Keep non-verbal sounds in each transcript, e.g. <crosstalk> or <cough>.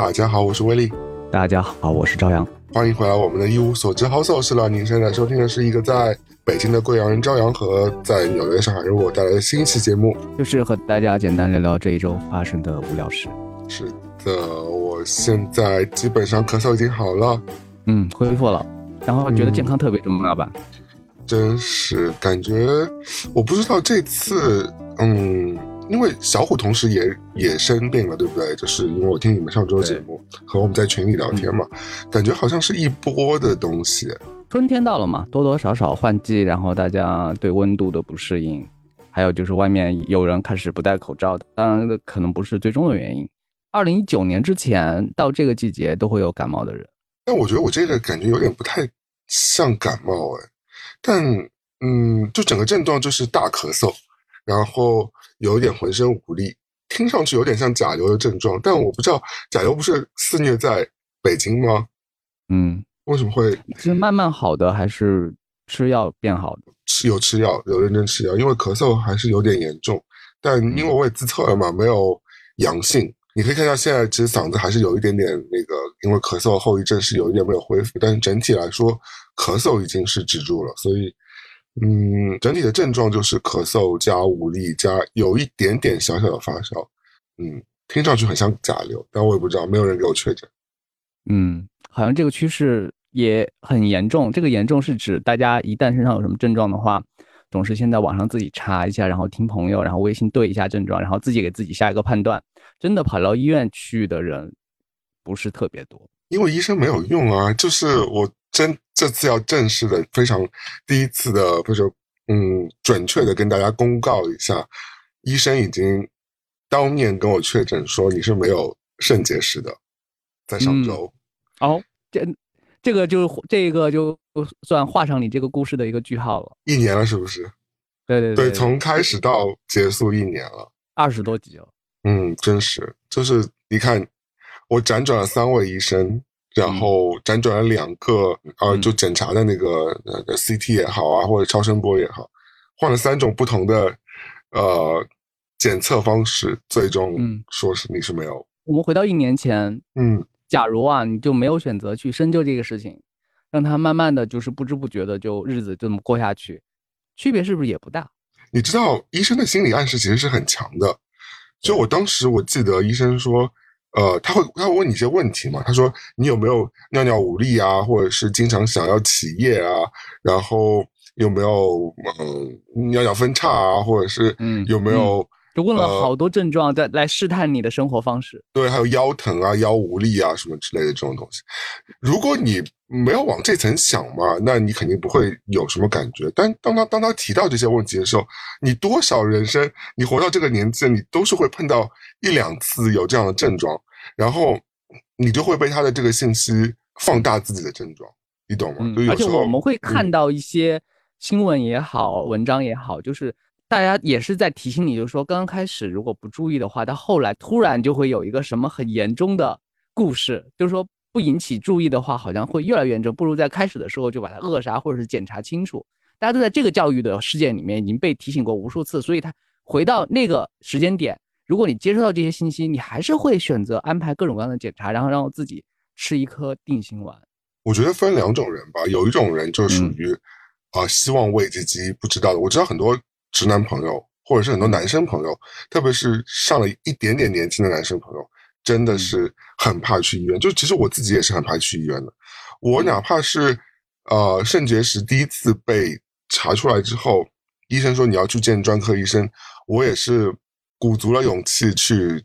大家好，我是威力。大家好，我是朝阳。欢迎回来，我们的一无所知好手是了。您现在收听的是一个在北京的贵阳人朝阳和在纽约上海人我带来的新一期节目，就是和大家简单聊聊这一周发生的无聊事。是的，我现在基本上咳嗽已经好了，嗯，恢复了，然后觉得健康特别重要吧？真是感觉，我不知道这次，嗯。因为小虎同时也也生病了，对不对？就是因为我听你们上周节目和我们在群里聊天嘛，感觉好像是一波的东西。春天到了嘛，多多少少换季，然后大家对温度的不适应，还有就是外面有人开始不戴口罩的，当然可能不是最终的原因。二零一九年之前到这个季节都会有感冒的人，但我觉得我这个感觉有点不太像感冒哎，但嗯，就整个症状就是大咳嗽，然后。有一点浑身无力，听上去有点像甲流的症状，但我不知道甲流不是肆虐在北京吗？嗯，为什么会是慢慢好的，还是吃药变好的？吃有吃药，有认真吃药，因为咳嗽还是有点严重，但因为我也自测了嘛，没有阳性。你可以看到现在其实嗓子还是有一点点那个，因为咳嗽后遗症是有一点没有恢复，但是整体来说咳嗽已经是止住了，所以。嗯，整体的症状就是咳嗽加无力加有一点点小小的发烧，嗯，听上去很像甲流，但我也不知道，没有人给我确诊。嗯，好像这个趋势也很严重。这个严重是指大家一旦身上有什么症状的话，总是先在网上自己查一下，然后听朋友，然后微信对一下症状，然后自己给自己下一个判断。真的跑到医院去的人不是特别多，因为医生没有用啊，就是我。真这次要正式的，非常第一次的，不是嗯，准确的跟大家公告一下，医生已经当面跟我确诊说你是没有肾结石的，在上周。哦，这这个就这个就算画上你这个故事的一个句号了。一年了，是不是？对对对，从开始到结束一年了，二十多集了。嗯，真是，就是你看，我辗转了三位医生。然后辗转了两个，呃，就检查的那个那个 CT 也好啊，或者超声波也好，换了三种不同的呃检测方式，最终说是你是没有。我们回到一年前，嗯，假如啊，你就没有选择去深究这个事情，让他慢慢的就是不知不觉的就日子就这么过下去，区别是不是也不大？你知道医生的心理暗示其实是很强的，就我当时我记得医生说。呃，他会他会问你一些问题嘛？他说你有没有尿尿无力啊，或者是经常想要起夜啊？然后有没有嗯尿尿分叉啊？或者是嗯有没有？就问了好多症状，在来试探你的生活方式。对，还有腰疼啊、腰无力啊什么之类的这种东西。如果你没有往这层想嘛，那你肯定不会有什么感觉。但当他当他提到这些问题的时候，你多少人生，你活到这个年纪，你都是会碰到一两次有这样的症状。然后你就会被他的这个信息放大自己的症状，你懂吗？而且我们会看到一些新闻也好，文章也好，就是大家也是在提醒你，就是说刚刚开始如果不注意的话，到后来突然就会有一个什么很严重的故事，就是说不引起注意的话，好像会越来越严重，不如在开始的时候就把它扼杀或者是检查清楚。大家都在这个教育的事件里面已经被提醒过无数次，所以他回到那个时间点。如果你接收到这些信息，你还是会选择安排各种各样的检查，然后让自己吃一颗定心丸。我觉得分两种人吧，有一种人就属于啊，希望未知机不知道的。我知道很多直男朋友，或者是很多男生朋友，特别是上了一点点年轻的男生朋友，真的是很怕去医院。就其实我自己也是很怕去医院的。我哪怕是呃肾结石第一次被查出来之后，医生说你要去见专科医生，我也是。鼓足了勇气去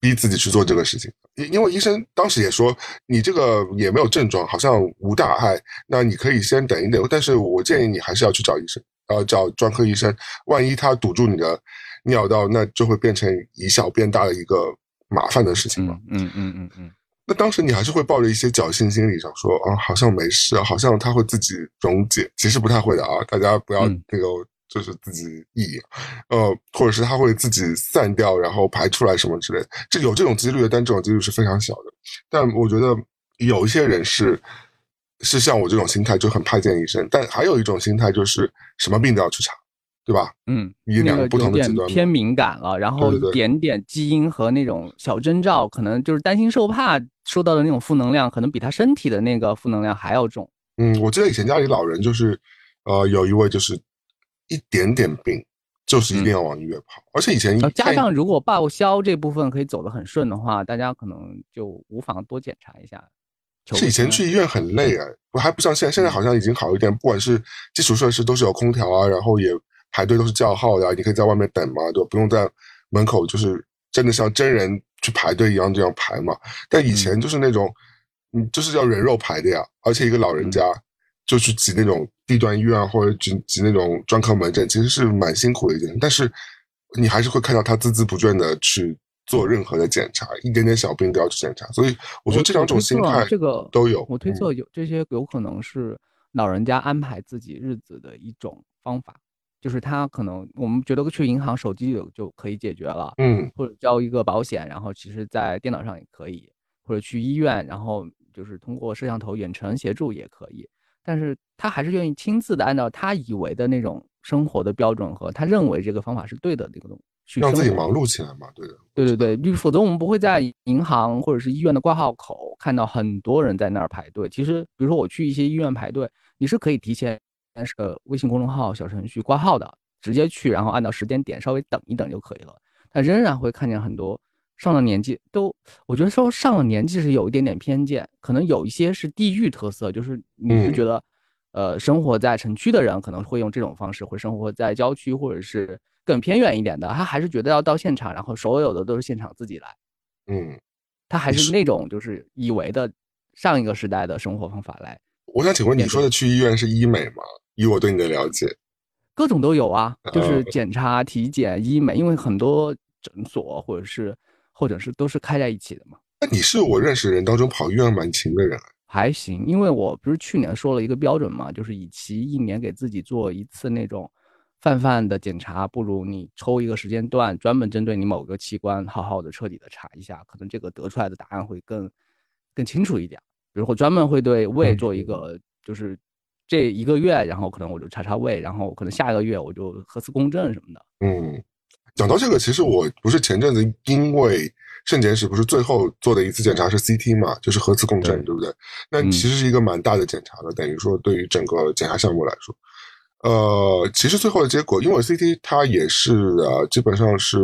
逼自己去做这个事情，因因为医生当时也说你这个也没有症状，好像无大碍，那你可以先等一等。但是我建议你还是要去找医生，呃，找专科医生。万一他堵住你的尿道，那就会变成以小变大的一个麻烦的事情了。嗯嗯嗯嗯。那当时你还是会抱着一些侥幸心理，想说啊，好像没事，好像他会自己溶解。其实不太会的啊，大家不要那个。就是自己溢，呃，或者是它会自己散掉，然后排出来什么之类的，这有这种几率，但这种几率是非常小的。但我觉得有一些人是是像我这种心态，就很怕见医生。但还有一种心态就是什么病都要去查，对吧？嗯，以两个不同的极端偏敏感了，然后一点点基因和那种小征兆，可能就是担心受怕受到的那种负能量，可能比他身体的那个负能量还要重。嗯，我记得以前家里老人就是，呃，有一位就是一点点病，就是一定要往医院跑，而且以前加上如果报销这部分可以走得很顺的话，大家可能就无妨多检查一下。是以前去医院很累啊，我还不像现在，现在好像已经好一点，不管是基础设施都是有空调啊，然后也。排队都是叫号的，你可以在外面等嘛，对吧？不用在门口，就是真的像真人去排队一样这样排嘛。但以前就是那种，嗯，就是要人肉排的呀。而且一个老人家就去挤那种地段医院或者挤挤那种专科门诊，其实是蛮辛苦的一件。但是你还是会看到他孜孜不倦的去做任何的检查，一点点小病都要去检查。所以我觉得这两种心态这个都有。我推测有这些有可能是老人家安排自己日子的一种方法。就是他可能我们觉得去银行手机就就可以解决了，嗯，或者交一个保险，然后其实在电脑上也可以，或者去医院，然后就是通过摄像头远程协助也可以。但是他还是愿意亲自的按照他以为的那种生活的标准和他认为这个方法是对的那个东西，让自己忙碌起来嘛，对的，对对对，否则我们不会在银行或者是医院的挂号口看到很多人在那儿排队。其实，比如说我去一些医院排队，你是可以提前。但是微信公众号小程序挂号的，直接去，然后按照时间点稍微等一等就可以了。但仍然会看见很多上了年纪都，我觉得说上了年纪是有一点点偏见，可能有一些是地域特色，就是你是觉得，呃，生活在城区的人可能会用这种方式，会生活在郊区或者是更偏远一点的，他还是觉得要到现场，然后所有的都是现场自己来。嗯，他还是那种就是以为的上一个时代的生活方法来。我想请问，你说的去医院是医美吗？以我对你的了解，各种都有啊，就是检查、体检、医美，因为很多诊所或者是或者是都是开在一起的嘛。那你是我认识人当中跑医院蛮勤的人，还行，因为我不是去年说了一个标准嘛，就是与其一年给自己做一次那种泛泛的检查，不如你抽一个时间段，专门针对你某个器官，好好的彻底的查一下，可能这个得出来的答案会更更清楚一点。比如我专门会对胃做一个就是。这一个月，然后可能我就查查胃，然后可能下一个月我就核磁共振什么的。嗯，讲到这个，其实我不是前阵子因为肾结石，不是最后做的一次检查是 CT 嘛，就是核磁共振，对。不对？那其实是一个蛮大的检查了，等于说对于整个检查项目来说，呃，其实最后的结果，因为 CT 它也是啊，基本上是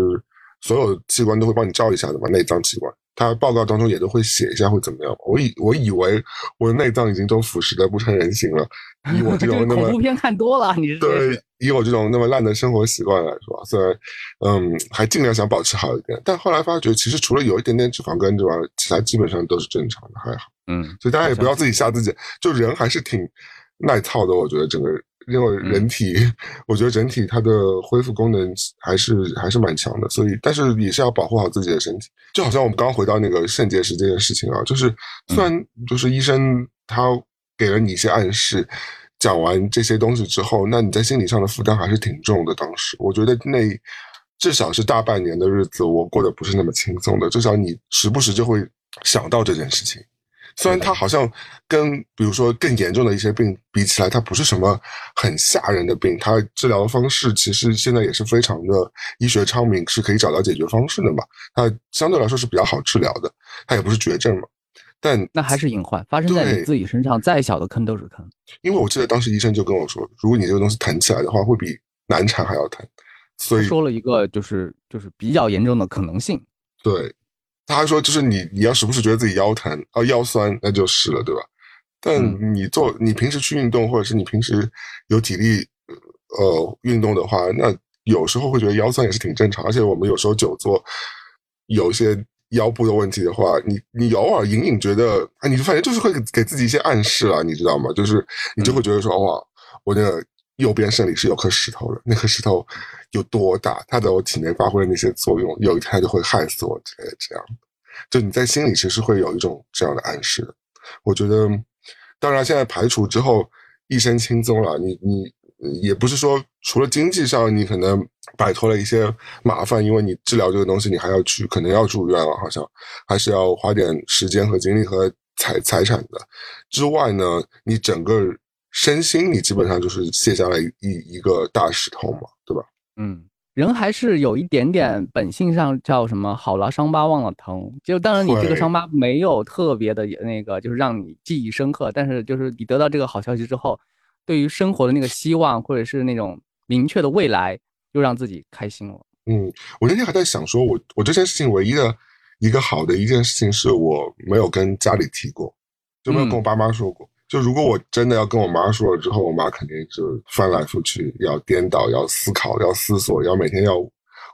所有器官都会帮你照一下的嘛，内脏器官。他报告当中也都会写一下会怎么样。我以我以为我的内脏已经都腐蚀的不成人形了。以我这 <laughs> 种那么恐怖片看多了，你是对以我这种那么烂的生活习惯来说，虽然嗯还尽量想保持好一点，但后来发觉其实除了有一点点脂肪肝之外，其他基本上都是正常的，还好。嗯，所以大家也不要自己吓自己，就人还是挺耐操的。我觉得整个。因为人体，我觉得整体它的恢复功能还是还是蛮强的，所以但是也是要保护好自己的身体。就好像我们刚刚回到那个肾结石这件事情啊，就是虽然就是医生他给了你一些暗示，讲完这些东西之后，那你在心理上的负担还是挺重的。当时我觉得那至少是大半年的日子，我过得不是那么轻松的。至少你时不时就会想到这件事情。虽然它好像跟比如说更严重的一些病比起来，它不是什么很吓人的病，它治疗方式其实现在也是非常的医学昌明，是可以找到解决方式的嘛。它相对来说是比较好治疗的，它也不是绝症嘛。但那还是隐患，发生在你自己身上，再小的坑都是坑。因为我记得当时医生就跟我说，如果你这个东西疼起来的话，会比难产还要疼。所以说了一个就是就是比较严重的可能性。对。他还说，就是你，你要时不时觉得自己腰疼啊、腰酸，那就是了，对吧？但你做，你平时去运动，或者是你平时有体力，呃，运动的话，那有时候会觉得腰酸也是挺正常。而且我们有时候久坐，有一些腰部的问题的话，你你偶尔隐隐觉得，啊，你就反正就是会给自己一些暗示了，你知道吗？就是你就会觉得说，哇，我的右边肾里是有颗石头的，那颗石头。有多大？它在我体内发挥的那些作用，有一天就会害死我之类的。这样，就你在心里其实会有一种这样的暗示。我觉得，当然现在排除之后一身轻松了。你你也不是说除了经济上你可能摆脱了一些麻烦，因为你治疗这个东西你还要去，可能要住院了，好像还是要花点时间和精力和财财产的。之外呢，你整个身心你基本上就是卸下来一一个大石头嘛，嗯，人还是有一点点本性上叫什么“好了伤疤忘了疼”，就当然你这个伤疤没有特别的那个，就是让你记忆深刻，但是就是你得到这个好消息之后，对于生活的那个希望或者是那种明确的未来，又让自己开心了。嗯，我那天还在想，说我我这件事情唯一的一个好的一件事情，是我没有跟家里提过，就没有跟我爸妈说过。就如果我真的要跟我妈说了之后，我妈肯定就翻来覆去，要颠倒，要思考，要思索，要每天要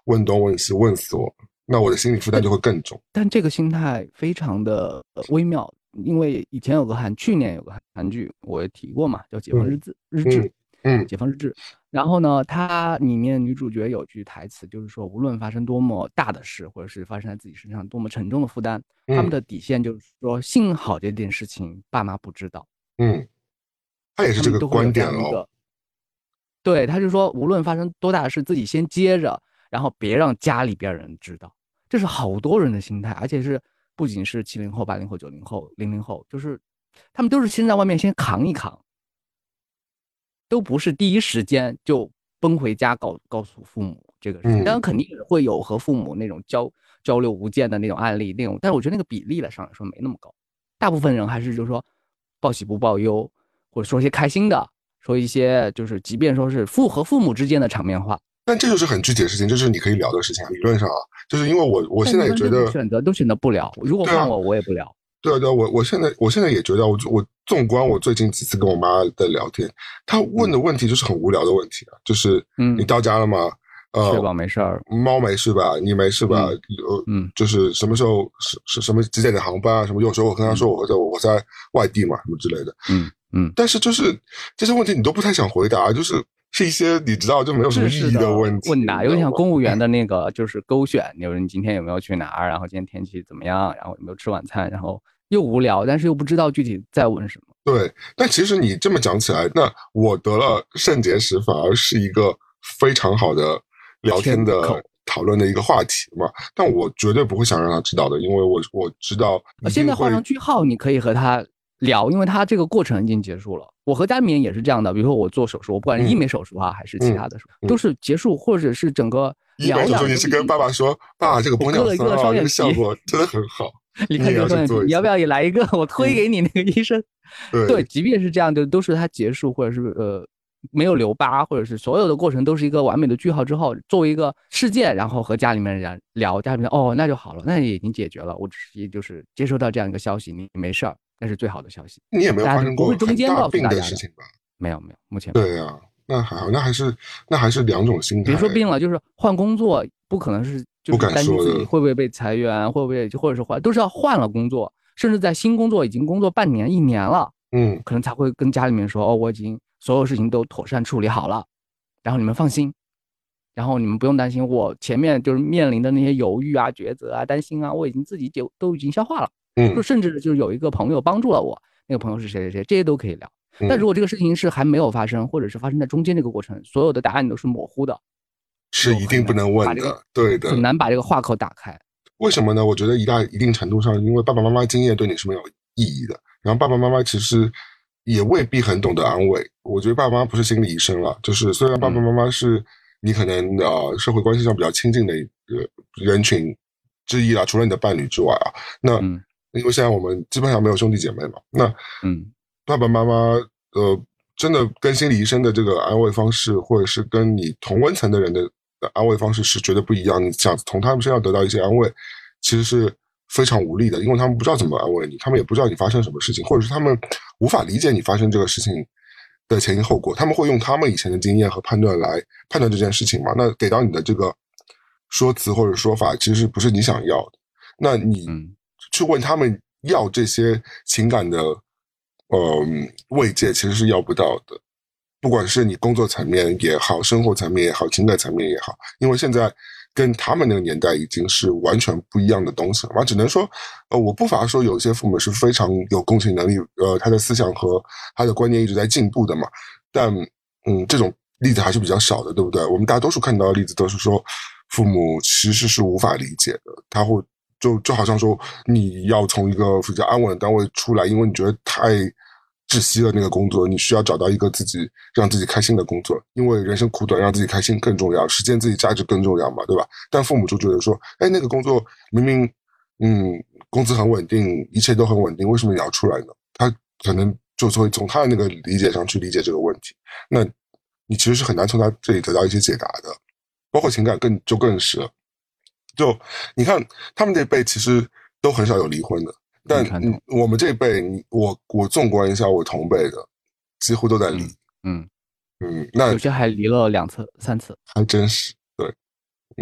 问东问西，问死我，那我的心理负担就会更重。但这个心态非常的微妙，因为以前有个韩，去年有个韩剧，我也提过嘛，叫《解放日志》日志。嗯，解放日志，然后呢，它里面女主角有句台词，就是说，无论发生多么大的事，或者是发生在自己身上多么沉重的负担，他们的底线就是说，幸好这件事情爸妈不知道。嗯，他也是这个观点哦。对，他就说，无论发生多大的事，自己先接着，然后别让家里边人知道。这是好多人的心态，而且是不仅是七零后、八零后、九零后、零零后，就是他们都是先在外面先扛一扛。都不是第一时间就奔回家告告诉父母这个事情，当然肯定会有和父母那种交交流无间的那种案例，那种，但是我觉得那个比例来上来说没那么高，大部分人还是就是说报喜不报忧，或者说一些开心的，说一些就是即便说是父和父母之间的场面话，但这就是很具体的事情，这是你可以聊的事情啊。理论上啊，就是因为我我现在也觉得选择都选择不了，如果换我我也不聊。对啊，对啊，我我现在我现在也觉得，我我纵观我最近几次跟我妈的聊天，她问的问题就是很无聊的问题啊，就是嗯，你到家了吗？呃，确保没事儿，猫没事吧？你没事吧？呃，嗯，就是什么时候是是什么几点的航班啊？什么？有时候我跟他说我在我在外地嘛，什么之类的，嗯嗯，但是就是这些问题你都不太想回答，就是是一些你知道就没有什么意义的问题，问答有点像公务员的那个就是勾选，你说你今天有没有去哪儿？然后今天天气怎么样？然后有没有吃晚餐？然后。又无聊，但是又不知道具体在问什么。对，但其实你这么讲起来，那我得了肾结石反而是一个非常好的聊天的讨论的一个话题嘛。但我绝对不会想让他知道的，因为我我知道。现在画上句号，你可以和他聊，因为他这个过程已经结束了。我和家里面也是这样的，比如说我做手术，我不管是医美手术啊，还是其他的手术，都是结束，或者是整个医美手术，你是跟爸爸说，爸，这个玻尿酸啊，这个效果真的很好。<laughs> 你看这个双眼皮，你要不要也来一个？我推给你那个医生。对，即便是这样，就都是他结束，或者是呃没有留疤，或者是所有的过程都是一个完美的句号之后，作为一个事件，然后和家里面人聊，家里面哦那就好了，那也已经解决了。我只是就是接收到这样一个消息，你没事儿，那是最好的消息。你也没有发生过中间告诉大家的事情吧？没有没有，目前对呀，那还好，那还是那还是两种心态。别说病了，就是换工作，不可能是。就担心自己会不会被裁员，会不会就或者是换，都是要换了工作，甚至在新工作已经工作半年、一年了，嗯，可能才会跟家里面说，哦，我已经所有事情都妥善处理好了，然后你们放心，然后你们不用担心，我前面就是面临的那些犹豫啊、抉择啊、担心啊，我已经自己就都已经消化了，嗯，就甚至就是有一个朋友帮助了我，那个朋友是谁谁谁，这些都可以聊。但如果这个事情是还没有发生，或者是发生在中间这个过程，所有的答案都是模糊的。是一定不能问的，对的，很难把这个话口打开。为什么呢？我觉得一大一定程度上，因为爸爸妈妈经验对你是没有意义的。然后爸爸妈妈其实也未必很懂得安慰。我觉得爸爸妈妈不是心理医生了，就是虽然爸爸妈妈是你可能呃社会关系上比较亲近的一个人群之一啦，除了你的伴侣之外啊，那因为现在我们基本上没有兄弟姐妹嘛，那嗯，爸爸妈妈呃真的跟心理医生的这个安慰方式，或者是跟你同温层的人的。安慰方式是绝对不一样。你想从他们身上得到一些安慰，其实是非常无力的，因为他们不知道怎么安慰你，他们也不知道你发生什么事情，或者是他们无法理解你发生这个事情的前因后果。他们会用他们以前的经验和判断来判断这件事情嘛？那给到你的这个说辞或者说法，其实不是你想要的。那你去问他们要这些情感的呃慰藉，其实是要不到的。不管是你工作层面也好，生活层面也好，情感层面也好，因为现在跟他们那个年代已经是完全不一样的东西了。嘛。只能说，呃，我不乏说有些父母是非常有共情能力，呃，他的思想和他的观念一直在进步的嘛。但，嗯，这种例子还是比较少的，对不对？我们大多数看到的例子都是说，父母其实是无法理解的，他会就就好像说，你要从一个比较安稳的单位出来，因为你觉得太。窒息了那个工作，你需要找到一个自己让自己开心的工作，因为人生苦短，让自己开心更重要，实现自己价值更重要嘛，对吧？但父母就觉得说，哎，那个工作明明嗯工资很稳定，一切都很稳定，为什么你要出来呢？他可能就会从他的那个理解上去理解这个问题，那你其实是很难从他这里得到一些解答的，包括情感更就更是了。就你看他们这辈其实都很少有离婚的。但我们这辈，我我纵观一下，我同辈的几乎都在离，嗯嗯，那有些还离了两次、三次，还真是对。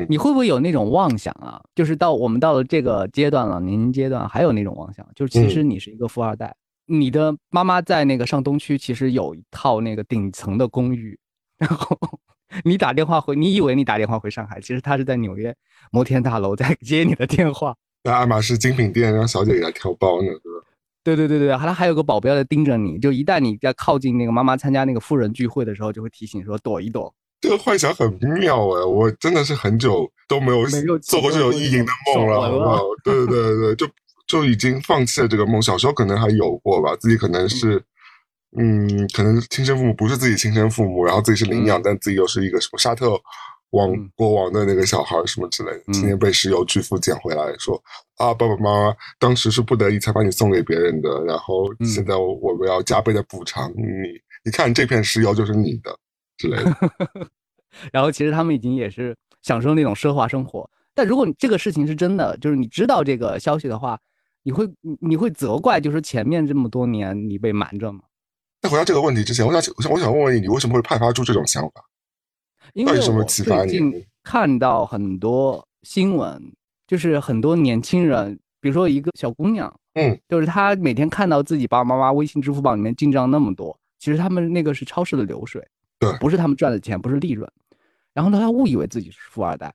你会不会有那种妄想啊？就是到我们到了这个阶段了，年龄阶段，还有那种妄想，就是其实你是一个富二代，你的妈妈在那个上东区，其实有一套那个顶层的公寓，然后你打电话回，你以为你打电话回上海，其实他是在纽约摩天大楼在接你的电话。在爱马仕精品店让小姐给他挑包呢，对吧？对对对对，还他还有个保镖在盯着你，就一旦你在靠近那个妈妈参加那个富人聚会的时候，就会提醒说躲一躲。这个幻想很妙哎，我真的是很久都没有做过这种意淫的梦了，好不好？对对对对，就就已经放弃了这个梦。小时候可能还有过吧，自己可能是，嗯，可能亲生父母不是自己亲生父母，然后自己是领养，但自己又是一个什么沙特。王国王的那个小孩什么之类的，今天被石油巨富捡回来，说啊，爸爸妈妈当时是不得已才把你送给别人的，然后现在我们要加倍的补偿你。你看这片石油就是你的之类的。<laughs> 然后其实他们已经也是享受那种奢华生活。但如果你这个事情是真的，就是你知道这个消息的话，你会你会责怪，就是前面这么多年你被瞒着吗？在回答这个问题之前，我想我想我想问问你，你为什么会派发出这种想法？因为我最近看到很多新闻，就是很多年轻人，比如说一个小姑娘，嗯，就是她每天看到自己爸爸妈妈微信、支付宝里面进账那么多，其实他们那个是超市的流水，对，不是他们赚的钱，不是利润。然后呢，她误以为自己是富二代，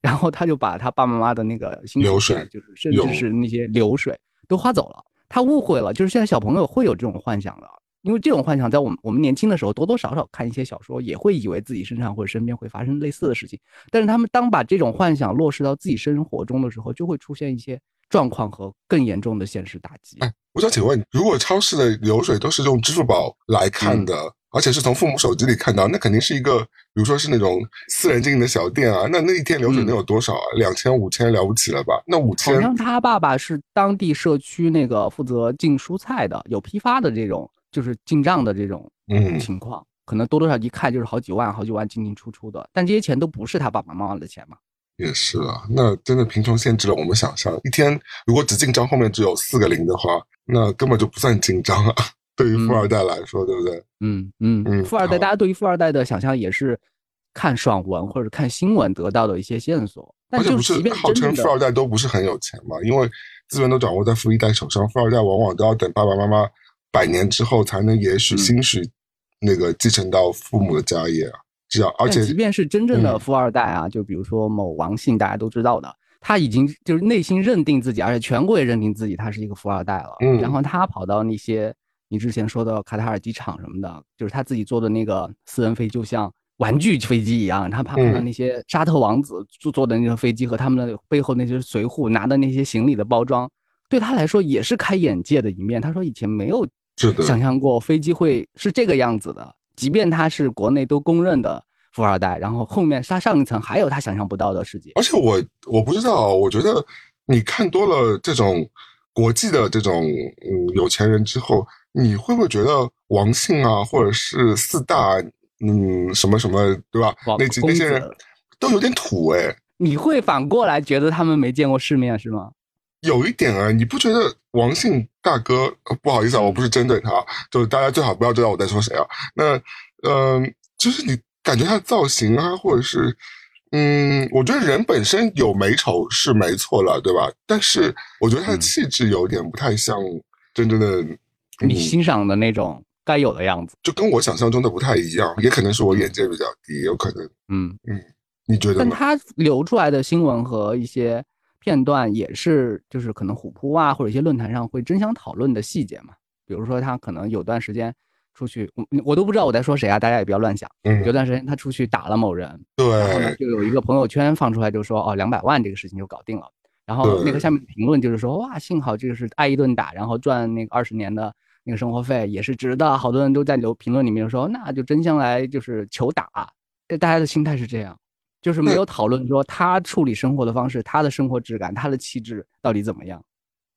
然后她就把她爸爸妈妈的那个流水，就是甚至是那些流水都花走了。她误会了，就是现在小朋友会有这种幻想的。因为这种幻想，在我们我们年轻的时候，多多少少看一些小说，也会以为自己身上或者身边会发生类似的事情。但是他们当把这种幻想落实到自己生活中的时候，就会出现一些状况和更严重的现实打击。哎，我想请问，如果超市的流水都是用支付宝来看的，而且是从父母手机里看到，那肯定是一个，比如说是那种私人经营的小店啊，那那一天流水能有多少啊？两千、五千了不起了吧？那五千，好像他爸爸是当地社区那个负责进蔬菜的，有批发的这种。就是进账的这种情况，可能多多少一看就是好几万、好几万进进出出的，但这些钱都不是他爸爸妈妈的钱嘛？也是啊，那真的贫穷限制了我们想象。一天如果只进账后面只有四个零的话，那根本就不算进账啊。对于富二代来说，对不对？嗯嗯嗯，富二代，大家对于富二代的想象也是看爽文或者看新闻得到的一些线索。而且不是号称富二代都不是很有钱嘛？因为资源都掌握在富一代手上，富二代往往都要等爸爸妈妈。百年之后才能也许兴许那个继承到父母的家业啊，这样而且即便是真正的富二代啊，就比如说某王姓，大家都知道的，他已经就是内心认定自己，而且全国也认定自己他是一个富二代了。嗯，然后他跑到那些你之前说的卡塔尔机场什么的，就是他自己坐的那个私人飞，就像玩具飞机一样，他怕看到那些沙特王子坐坐的那个飞机和他们的背后那些随扈拿的那些行李的包装，对他来说也是开眼界的一面。他说以前没有。想象过飞机会是这个样子的，即便他是国内都公认的富二代，然后后面他上一层还有他想象不到的世界。而且我我不知道，我觉得你看多了这种国际的这种嗯有钱人之后，你会不会觉得王姓啊，或者是四大嗯什么什么对吧？那几那些人都有点土哎？你会反过来觉得他们没见过世面是吗？有一点啊，你不觉得王姓大哥？不好意思啊，我不是针对他，就是大家最好不要知道我在说谁啊。那，嗯，就是你感觉他的造型啊，或者是，嗯，我觉得人本身有美丑是没错了，对吧？但是我觉得他的气质有点不太像真正的你欣赏的那种该有的样子，就跟我想象中的不太一样。也可能是我眼界比较低，有可能。嗯嗯，你觉得？但他流出来的新闻和一些。片段也是，就是可能虎扑啊，或者一些论坛上会争相讨论的细节嘛。比如说他可能有段时间出去，我我都不知道我在说谁啊，大家也不要乱想。嗯，有段时间他出去打了某人，对，然后呢就有一个朋友圈放出来，就说哦两百万这个事情就搞定了。然后那个下面评论就是说哇，幸好这个是挨一顿打，然后赚那个二十年的那个生活费也是值的。好多人都在留评论里面说，那就真相来就是求打。大家的心态是这样，就是没有讨论说他处理生活的方式、他的生活质感、他的气质到底怎么样。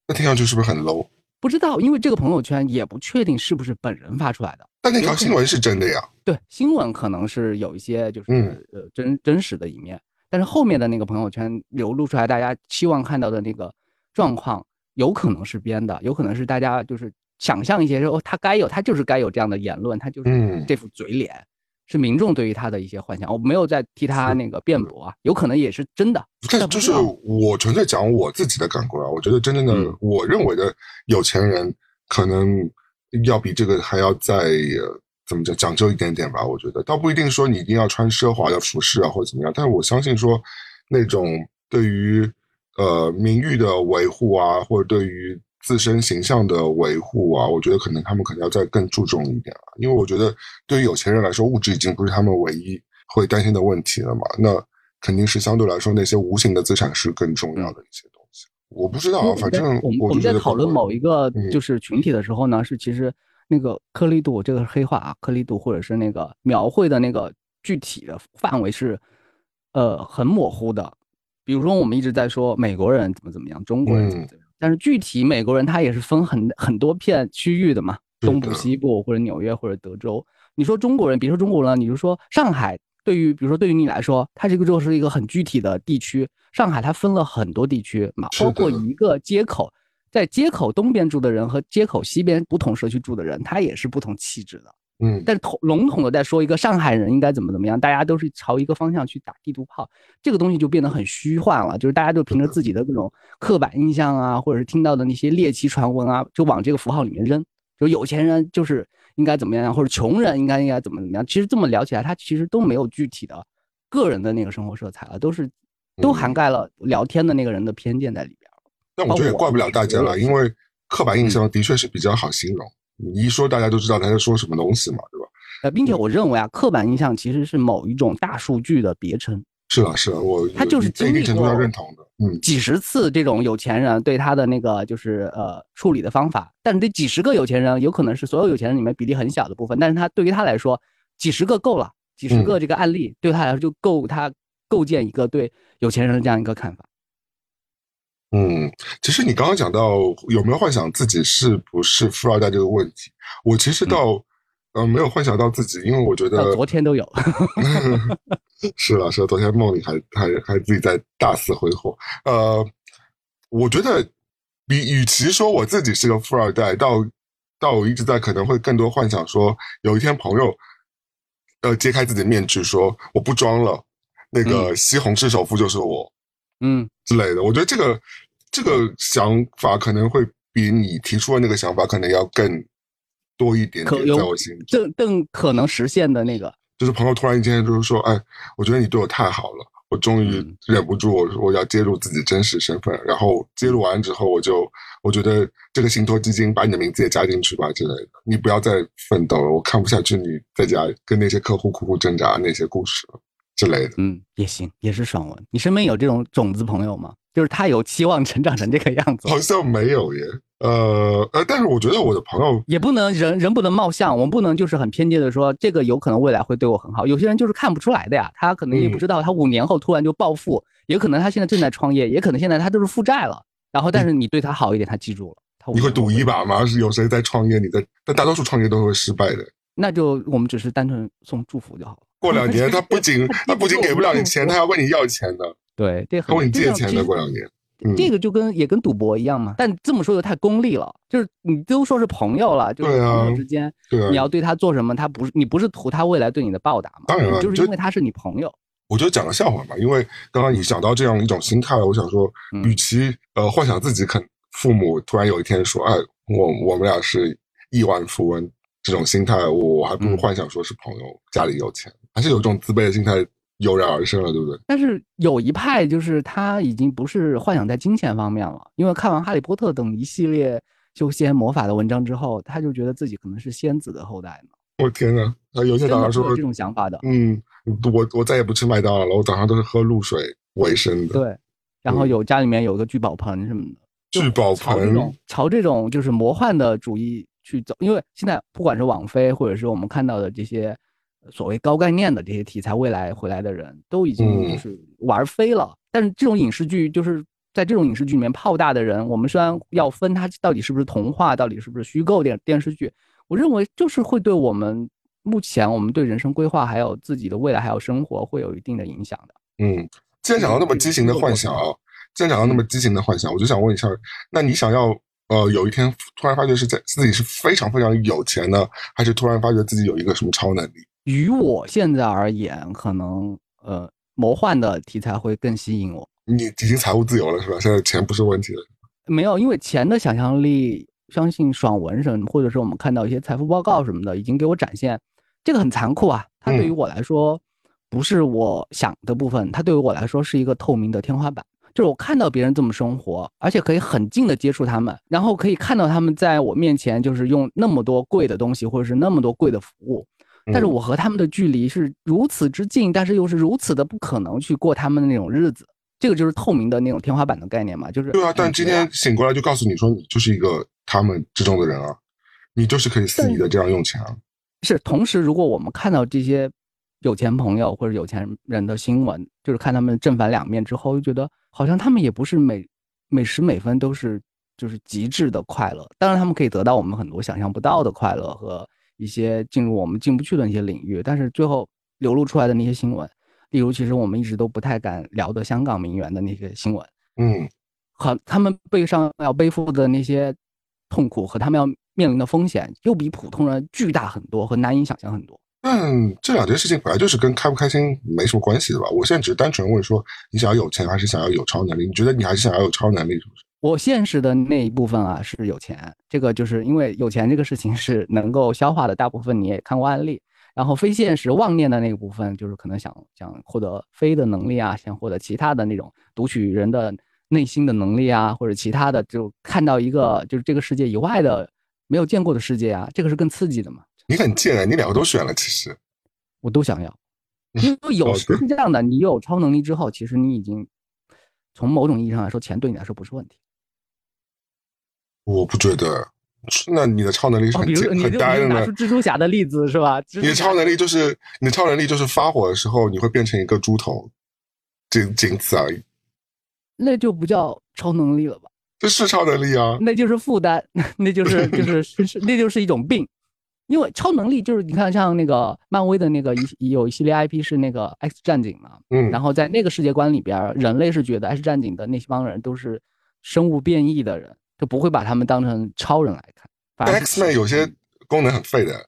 那听上去是不是很 low？不知道，因为这个朋友圈也不确定是不是本人发出来的。但那条新闻是真的呀？对，新闻可能是有一些就是呃真真实的一面，但是后面的那个朋友圈流露出来，大家期望看到的那个状况，有可能是编的，有可能是大家就是想象一些说哦他该有，他就是该有这样的言论，他就是这副嘴脸。是民众对于他的一些幻想，我没有在替他那个辩驳啊，有可能也是真的。但就是我纯粹讲我自己的感官啊，我觉得真正的我认为的有钱人，可能要比这个还要再怎么讲讲究一点点吧。我觉得倒不一定说你一定要穿奢华的服饰啊，或者怎么样。但是我相信说，那种对于呃名誉的维护啊，或者对于。自身形象的维护啊，我觉得可能他们可能要再更注重一点了，因为我觉得对于有钱人来说，物质已经不是他们唯一会担心的问题了嘛。那肯定是相对来说，那些无形的资产是更重要的一些东西。我不知道，反正我们我们在讨论某一个就是群体的时候呢，是其实那个颗粒度，这个是黑话啊，颗粒度或者是那个描绘的那个具体的范围是呃很模糊的。比如说，我们一直在说美国人怎么怎么样，中国人怎么怎么样。但是具体美国人他也是分很很多片区域的嘛，东部、西部或者纽约或者德州。你说中国人，比如说中国人，你就说上海，对于比如说对于你来说，它这个就是一个很具体的地区。上海它分了很多地区嘛，包括一个街口，在街口东边住的人和街口西边不同社区住的人，他也是不同气质的。嗯，但是统笼统的在说一个上海人应该怎么怎么样，大家都是朝一个方向去打地图炮，这个东西就变得很虚幻了。就是大家就凭着自己的各种刻板印象啊，或者是听到的那些猎奇传闻啊，就往这个符号里面扔。就有钱人就是应该怎么样，或者穷人应该应该怎么怎么样。其实这么聊起来，他其实都没有具体的个人的那个生活色彩了，都是都涵盖了聊天的那个人的偏见在里边。那我觉得也怪不了大家了，因为刻板印象的确是比较好形容。你一说，大家都知道他在说什么东西嘛，对吧？呃，并且我认为啊，刻板印象其实是某一种大数据的别称。是啊，是啊，我他就是经历过认同的，嗯，几十次这种有钱人对他的那个就是呃处理的方法。但是这几十个有钱人，有可能是所有有钱人里面比例很小的部分，但是他对于他来说，几十个够了，几十个这个案例对他来说就够他构建一个对有钱人的这样一个看法。嗯，其实你刚刚讲到有没有幻想自己是不是富二代这个问题，我其实倒呃没有幻想到自己，因为我觉得昨天都有，<laughs> 是了是了，昨天梦里还还还自己在大肆挥霍。呃，我觉得比与其说我自己是个富二代，到到我一直在可能会更多幻想说有一天朋友呃揭开自己的面具，说我不装了，那个西红柿首富就是我。嗯，之类的，我觉得这个这个想法可能会比你提出的那个想法可能要更多一点点，在我心里，更更可能实现的那个，就是朋友突然间就是说，哎，我觉得你对我太好了，我终于忍不住，我我要揭露自己真实身份，然后揭露完之后，我就我觉得这个信托基金把你的名字也加进去吧之类的，你不要再奋斗了，我看不下去你在家跟那些客户苦苦挣扎那些故事了。之类的，嗯，也行，也是爽文。你身边有这种种子朋友吗？就是他有期望成长成这个样子？好像没有耶。呃呃，但是我觉得我的朋友也不能人人不能貌相，我们不能就是很偏见的说这个有可能未来会对我很好。有些人就是看不出来的呀，他可能也不知道，他五年后突然就暴富，也可能他现在正在创业，也可能现在他都是负债了。然后，但是你对他好一点，他记住了。你会赌一把吗？是有谁在创业？你在？但大多数创业都会失败的。那就我们只是单纯送祝福就好了。过两年，<laughs> 他不仅 <laughs> 他不仅给不了你钱，他要问你要钱的。对，这他问你借钱的。过两年，这个就跟也跟赌博一样嘛。但这么说又太功利了，就是你都说是朋友了，就是朋友之间，你要对他做什么，他不是你不是图他未来对你的报答吗？当然了，就是因为他是你朋友。我就讲个笑话吧，因为刚刚你讲到这样一种心态，我想说，与其呃幻想自己肯父母突然有一天说，哎，我我们俩是亿万富翁。这种心态，我还不如幻想说是朋友家里有钱，还是有一种自卑的心态油然而生了，对不对？但是有一派就是他已经不是幻想在金钱方面了，因为看完《哈利波特》等一系列修仙魔法的文章之后，他就觉得自己可能是仙子的后代呢。我天哪！他有些早上说这种想法的，嗯，我我再也不吃麦当劳了，我早上都是喝露水为生的。对，然后有家里面有个聚宝盆什么的，聚宝盆朝这种就是魔幻的主义。去走，因为现在不管是网飞，或者是我们看到的这些所谓高概念的这些题材，未来回来的人都已经就是玩飞了。但是这种影视剧，就是在这种影视剧里面泡大的人，我们虽然要分它到底是不是童话，到底是不是虚构电电视剧，我认为就是会对我们目前我们对人生规划，还有自己的未来，还有生活会有一定的影响的。嗯，既然讲到那么畸形的幻想啊。既然讲到那么畸形的幻想，我就想问一下，那你想要呃有一天突然发觉是在自己是非常非常有钱呢，还是突然发觉自己有一个什么超能力？于我现在而言，可能呃魔幻的题材会更吸引我。你已经财务自由了是吧？现在钱不是问题了。没有，因为钱的想象力，相信爽文什么，或者是我们看到一些财富报告什么的，已经给我展现这个很残酷啊。它对于我来说不是我想的部分，它对于我来说是一个透明的天花板。就是我看到别人这么生活，而且可以很近的接触他们，然后可以看到他们在我面前就是用那么多贵的东西，或者是那么多贵的服务，但是我和他们的距离是如此之近，但是又是如此的不可能去过他们的那种日子。这个就是透明的那种天花板的概念嘛，就是对啊。但今天醒过来就告诉你说，你就是一个他们之中的人啊，你就是可以肆意的这样用钱啊。是，同时如果我们看到这些有钱朋友或者有钱人的新闻，就是看他们正反两面之后，就觉得。好像他们也不是每每时每分都是就是极致的快乐，当然他们可以得到我们很多想象不到的快乐和一些进入我们进不去的那些领域，但是最后流露出来的那些新闻，例如其实我们一直都不太敢聊的香港名媛的那些新闻，嗯，和他们背上要背负的那些痛苦和他们要面临的风险，又比普通人巨大很多和难以想象很多。嗯这两件事情本来就是跟开不开心没什么关系的吧？我现在只是单纯问说，你想要有钱还是想要有超能力？你觉得你还是想要有超能力，是不是？我现实的那一部分啊是有钱，这个就是因为有钱这个事情是能够消化的，大部分你也看过案例。然后非现实妄念的那个部分，就是可能想想获得飞的能力啊，想获得其他的那种读取人的内心的能力啊，或者其他的，就看到一个就是这个世界以外的没有见过的世界啊，这个是更刺激的嘛。你很贱啊！你两个都选了，其实我都想要，因为有时是这样的，你有超能力之后，其实你已经从某种意义上来说，钱对你来说不是问题。我不觉得，那你的超能力是很很呆的呢。拿出蜘蛛侠的例子是吧？你的超能力就是你的超能力就是发火的时候你会变成一个猪头，仅仅此而已。那就不叫超能力了吧？这是超能力啊！那就是负担，<laughs> 那就是就是 <laughs> 是那就是一种病。因为超能力就是你看，像那个漫威的那个一有一系列 IP 是那个 X 战警嘛，嗯，然后在那个世界观里边，人类是觉得 X 战警的那些帮人都是生物变异的人，就不会把他们当成超人来看。X Man 有些功能很废的，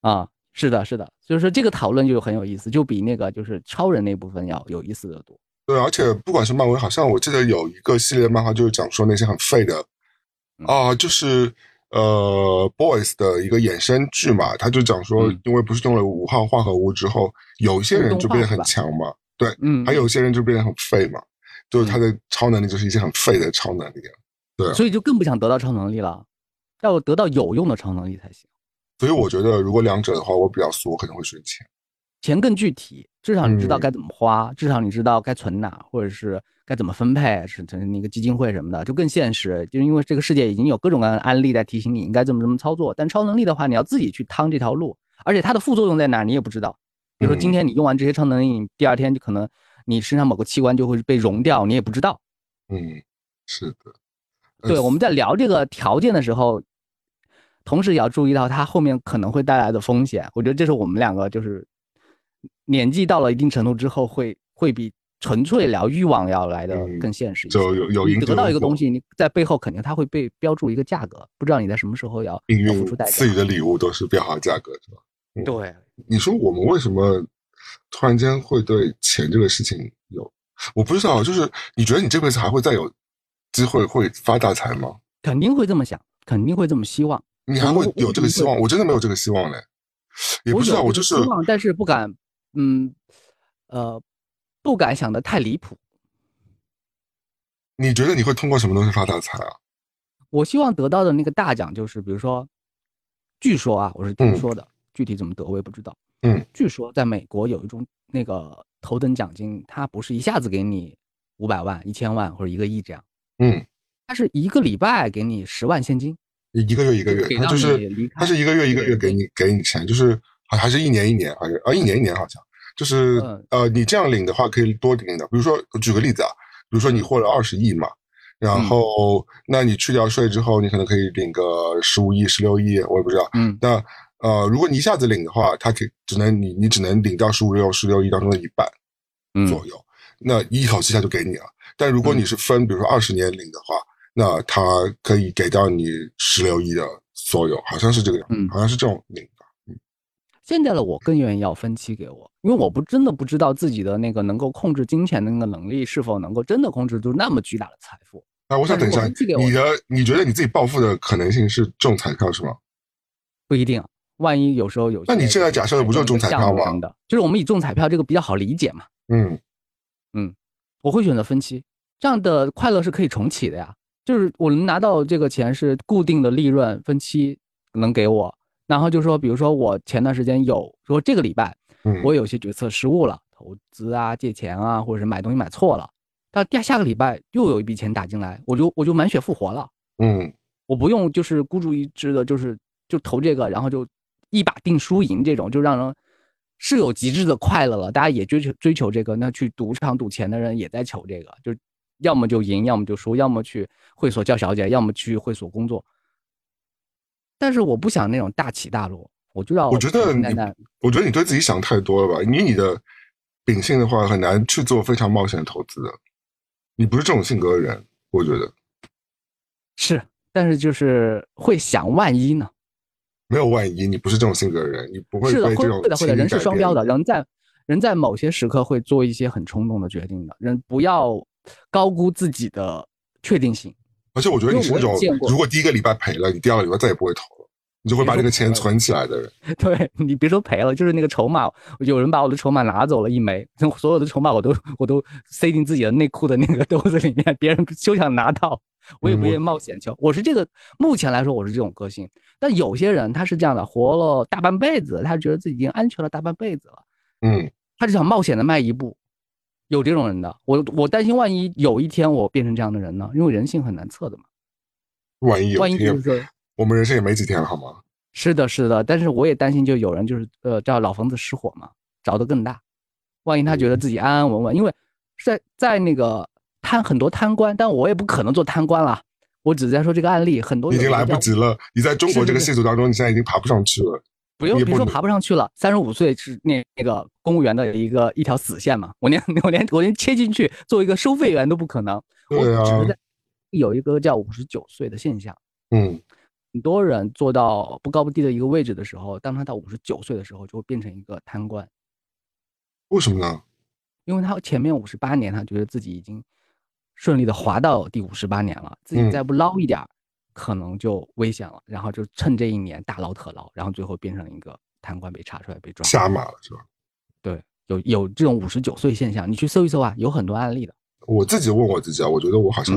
啊，是的，是的，所以说这个讨论就很有意思，就比那个就是超人那部分要有意思的多。对，而且不管是漫威，好像我记得有一个系列漫画就是讲说那些很废的，啊，就是。呃，Boys 的一个衍生剧嘛，他就讲说，因为不是用了五号化合物之后，有些人就变得很强嘛，对，嗯，还有些人就变得很废嘛，就是他的超能力就是一些很废的超能力，对，所以就更不想得到超能力了，要得到有用的超能力才行。所以我觉得，如果两者的话，我比较俗，我可能会选钱，钱更具体，至少你知道该怎么花，至少你知道该存哪，或者是。该怎么分配是成那个基金会什么的，就更现实。就是因为这个世界已经有各种各样的案例在提醒你应该这么这么操作。但超能力的话，你要自己去趟这条路，而且它的副作用在哪你也不知道。比如说今天你用完这些超能力，第二天就可能你身上某个器官就会被融掉，你也不知道。嗯，是的。对，我们在聊这个条件的时候，同时也要注意到它后面可能会带来的风险。我觉得这是我们两个就是年纪到了一定程度之后会会比。纯粹聊欲望要来的更现实一些，就有有得到一个东西，你在背后肯定它会被标注一个价格，不知道你在什么时候要付出代价。自己的礼物都是标好价格，是吧？对。你说我们为什么突然间会对钱这个事情有？我不知道，就是你觉得你这辈子还会再有机会会发大财吗？肯定会这么想，肯定会这么希望。你还会有这个希望？我真的没有这个希望嘞。也不知道，我就是希望，但是不敢。嗯，呃。不敢想的太离谱。你觉得你会通过什么东西发大财啊？我希望得到的那个大奖就是，比如说，据说啊，我是听说的，具体怎么得我也不知道。嗯，据说在美国有一种那个头等奖金，它不是一下子给你五百万、一千万或者一个亿这样。嗯，它是一个礼拜给你十万现金，一个月一个月，他就是他是一个月一个月给你给你钱，就是还还是一年一年，还是啊一年一年好像，就是呃你这样领的话可以多领的，比如说举个例子啊，比如说你获了二十亿嘛，然后那你去掉税之后，你可能可以领个十五亿、十六亿，我也不知道。嗯，那呃如果你一下子领的话，他可只能你你只能领到十五六十六亿当中的一半左右，那一口气下就给你了。但如果你是分，比如说二十年领的话，那他可以给到你十六亿的所有，好像是这个样，嗯，好像是这种领的。嗯，现在的我更愿意要分期给我，因为我不真的不知道自己的那个能够控制金钱的那个能力是否能够真的控制住那么巨大的财富。啊，我想等一下，你的你觉得你自己暴富的可能性是中彩票是吗？不一定，万一有时候有。那你现在假设的不就是中彩票吗？就是我们以中彩票这个比较好理解嘛。嗯嗯。我会选择分期，这样的快乐是可以重启的呀。就是我能拿到这个钱是固定的利润，分期能给我。然后就说，比如说我前段时间有说这个礼拜，我有些决策失误了，投资啊、借钱啊，或者是买东西买错了。到第下个礼拜又有一笔钱打进来，我就我就满血复活了。嗯，我不用就是孤注一掷的，就是就投这个，然后就一把定输赢这种，就让人。是有极致的快乐了，大家也追求追求这个。那去赌场赌钱的人也在求这个，就要么就赢，要么就输，要么去会所叫小姐，要么去会所工作。但是我不想那种大起大落，我就要我觉得你，我觉得你对自己想太多了吧？以你的秉性的话，很难去做非常冒险的投资的。你不是这种性格的人，我觉得是，但是就是会想万一呢。没有万一，你不是这种性格的人，你不会是的，会的，会的。人是双标的，人在人在某些时刻会做一些很冲动的决定的。人不要高估自己的确定性。而且我觉得你是那种，如果第一个礼拜赔了，你第二个礼拜再也不会投了，你就会把这个钱存起来的人。对 <laughs> 你别说赔了，就是那个筹码，有人把我的筹码拿走了一枚，所有的筹码我都我都塞进自己的内裤的那个兜子里面，别人休想拿到。我也不愿意冒险，就我是这个，目前来说我是这种个性。但有些人他是这样的，活了大半辈子，他觉得自己已经安全了大半辈子了，嗯，他就想冒险的迈一步。有这种人的，我我担心万一有一天我变成这样的人呢？因为人性很难测的嘛。万一有万一就是我们人生也没几天了，好吗？是的，是的，但是我也担心，就有人就是呃叫老房子失火嘛，着得更大。万一他觉得自己安安稳稳，因为在在那个。贪很多贪官，但我也不可能做贪官了。我只是在说这个案例，很多已经来不及了。你在中国这个系统当中，你现在已经爬不上去了。不用，别说爬不上去了。三十五岁是那那个公务员的一个一条死线嘛？我连 <laughs> 我连我连切进去做一个收费员都不可能。对啊。有一个叫五十九岁的现象。嗯。很多人做到不高不低的一个位置的时候，当他到五十九岁的时候，就会变成一个贪官。为什么呢？因为他前面五十八年，他觉得自己已经。顺利的滑到第五十八年了，自己再不捞一点儿，可能就危险了。然后就趁这一年大捞特捞，然后最后变成一个贪官被查出来被抓。瞎马了是吧？对，有有这种五十九岁现象，你去搜一搜啊，有很多案例的。我自己问我自己啊，我觉得我好像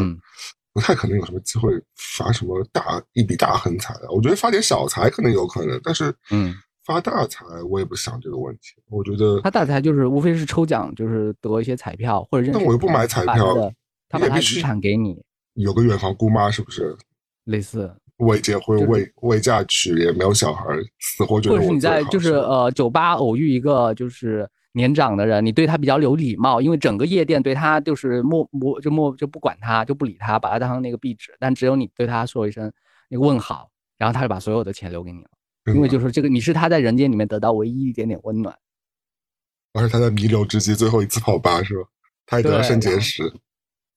不太可能有什么机会发什么大一笔大横财的。我觉得发点小财可能有可能，但是嗯，发大财我也不想这个问题。我觉得发大财就是无非是抽奖，就是得一些彩票或者认。但我又不买彩票。他把他遗产给你，有个远房姑妈是不是？类似未结婚、未未嫁娶，也没有小孩，死活觉得。或者是你在就是呃酒吧偶遇一个就是年长的人，你对他比较有礼貌，因为整个夜店对他就是默默就默就不管他就不理他，把他当成那个壁纸，但只有你对他说一声那个问好，然后他就把所有的钱留给你了，因为就是这个你是他在人间里面得到唯一一点点温暖。而且他在弥留之际最后一次跑吧是吧？他也得了肾结石。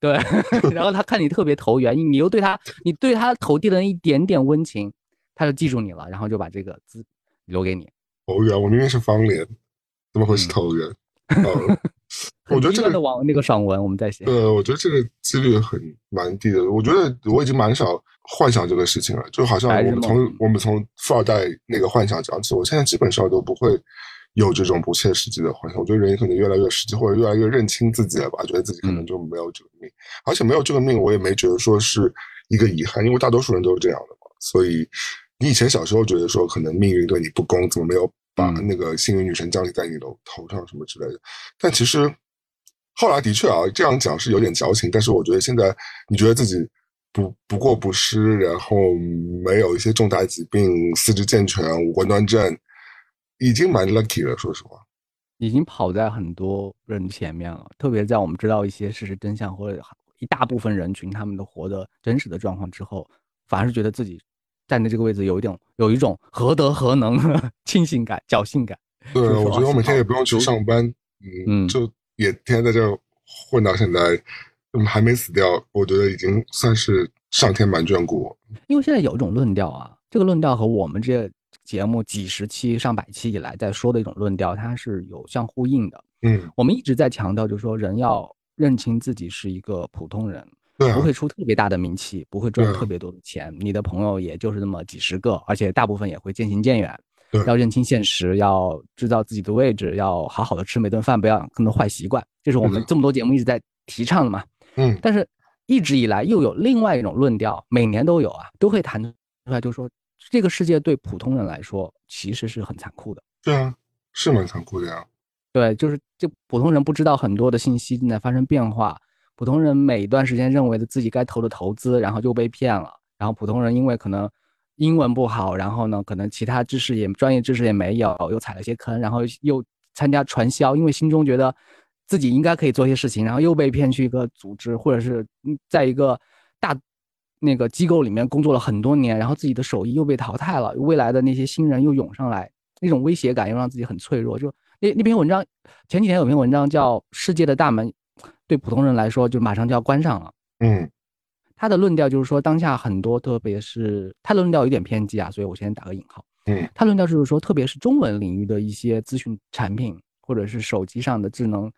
对，<laughs> 然后他看你特别投缘，你又对他，你对他投递了一点点温情，他就记住你了，然后就把这个资留给你。投缘，我明明是方脸，怎么会是投缘？<laughs> 我觉得这个网那个爽文，我们在写。呃，我觉得这个几率很蛮低的。我觉得我已经蛮少幻想这个事情了，就好像我们从我们从富二代那个幻想讲起，我现在基本上都不会。有这种不切实际的幻想，我觉得人可能越来越实际，或者越来越认清自己了吧？觉得自己可能就没有这个命，而且没有这个命，我也没觉得说是一个遗憾，因为大多数人都是这样的嘛。所以你以前小时候觉得说可能命运对你不公，怎么没有把那个幸运女神降临在你的头上什么之类的？但其实后来的确啊，这样讲是有点矫情，但是我觉得现在你觉得自己不不过不失，然后没有一些重大疾病，四肢健全，五官端正，已经蛮 lucky 了。说实话，已经跑在很多人前面了。特别在我们知道一些事实真相，或者一大部分人群他们都活的真实的状况之后，反而是觉得自己站在这个位置有一种有一种何德何能 <laughs> 庆幸感、侥幸感。对，我觉得我每天也不用去上班，嗯，就也天天在这混到现在。嗯，还没死掉，我觉得已经算是上天蛮眷顾我。因为现在有一种论调啊，这个论调和我们这节目几十期、上百期以来在说的一种论调，它是有相呼应的。嗯，我们一直在强调，就是说人要认清自己是一个普通人，不会出特别大的名气，不会赚特别多的钱，你的朋友也就是那么几十个，而且大部分也会渐行渐远。要认清现实，要知道自己的位置，要好好的吃每顿饭，不要养更多坏习惯。这是我们这么多节目一直在提倡的嘛。嗯，但是一直以来又有另外一种论调，每年都有啊，都会谈出来，就是说这个世界对普通人来说其实是很残酷的。对啊，是蛮残酷的呀。对，就是就普通人不知道很多的信息正在发生变化，普通人每一段时间认为的自己该投的投资，然后就被骗了。然后普通人因为可能英文不好，然后呢，可能其他知识也专业知识也没有，又踩了些坑，然后又参加传销，因为心中觉得。自己应该可以做些事情，然后又被骗去一个组织，或者是在一个大那个机构里面工作了很多年，然后自己的手艺又被淘汰了，未来的那些新人又涌上来，那种威胁感又让自己很脆弱。就那那篇文章，前几天有篇文章叫《世界的大门对普通人来说就马上就要关上了》。嗯，他的论调就是说，当下很多，特别是他的论调有点偏激啊，所以我先打个引号。嗯，他论调就是说，特别是中文领域的一些资讯产品，或者是手机上的智能。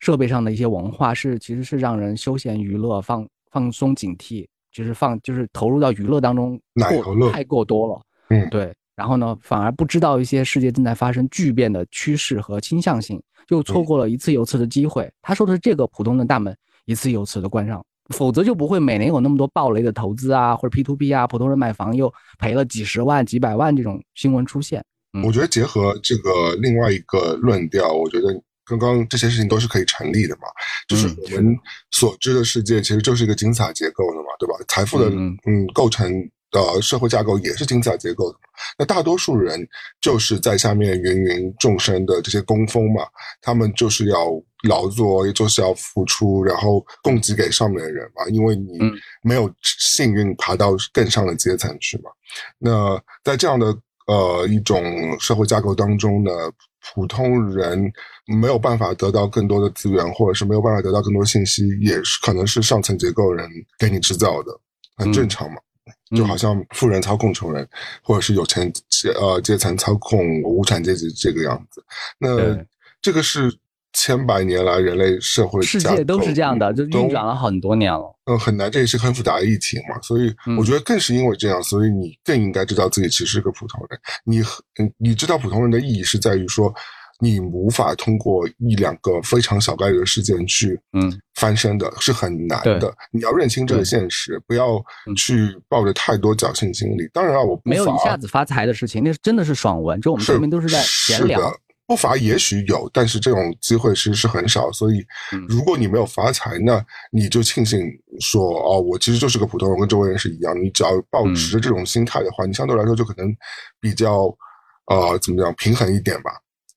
设备上的一些文化是，其实是让人休闲娱乐、放放松警惕，就是放就是投入到娱乐当中过太过多了。嗯，对。然后呢，反而不知道一些世界正在发生巨变的趋势和倾向性，就错过了一次又一次的机会。他说的是这个普通的大门一次又一次的关上，否则就不会每年有那么多暴雷的投资啊，或者 P to P 啊，普通人买房又赔了几十万、几百万这种新闻出现。我觉得结合这个另外一个论调，我觉得。刚刚这些事情都是可以成立的嘛？就是我们所知的世界其实就是一个金字塔结构的嘛，对吧？财富的嗯构成的社会架构也是金字塔结构的。那大多数人就是在下面芸芸众生的这些工蜂嘛，他们就是要劳作，也就是要付出，然后供给给上面的人嘛。因为你没有幸运爬到更上的阶层去嘛。那在这样的呃一种社会架构当中的？普通人没有办法得到更多的资源，或者是没有办法得到更多信息，也是可能是上层结构人给你制造的，很正常嘛。就好像富人操控穷人，或者是有钱阶呃阶层操控无产阶级这个样子。那这个是千百年来人类社会世界都是这样的，就运转了很多年了。嗯，很难，这也是很复杂的疫情嘛。所以我觉得更是因为这样，所以你更应该知道自己其实是个普通人。你嗯，你知道普通人的意义是在于说。你无法通过一两个非常小概率的事件去嗯翻身的，是很难的。你要认清这个现实，不要去抱着太多侥幸心理。当然了，我没有一下子发财的事情，那是真的是爽文。就我们这边都是在闲聊。不乏也许有，但是这种机会其实是很少。所以，如果你没有发财，那你就庆幸说哦，我其实就是个普通人，跟周围人是一样。你只要保持着这种心态的话，你相对来说就可能比较呃怎么讲平衡一点吧。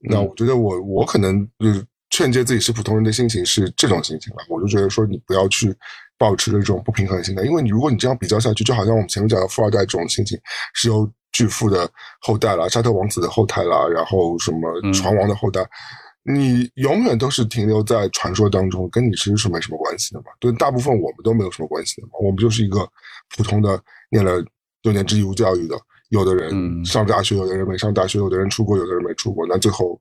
那我觉得我我可能就是劝诫自己是普通人的心情是这种心情吧，我就觉得说你不要去保持着这种不平衡的心态，因为你如果你这样比较下去，就好像我们前面讲的富二代这种心情，是由巨富的后代啦、沙特王子的后代啦，然后什么船王的后代，你永远都是停留在传说当中，跟你其实是没什么关系的嘛。对，大部分我们都没有什么关系的嘛，我们就是一个普通的念了六年制义务教育的。有的人上大学，有的人没上大学，有的人出国，有的人没出国。那最后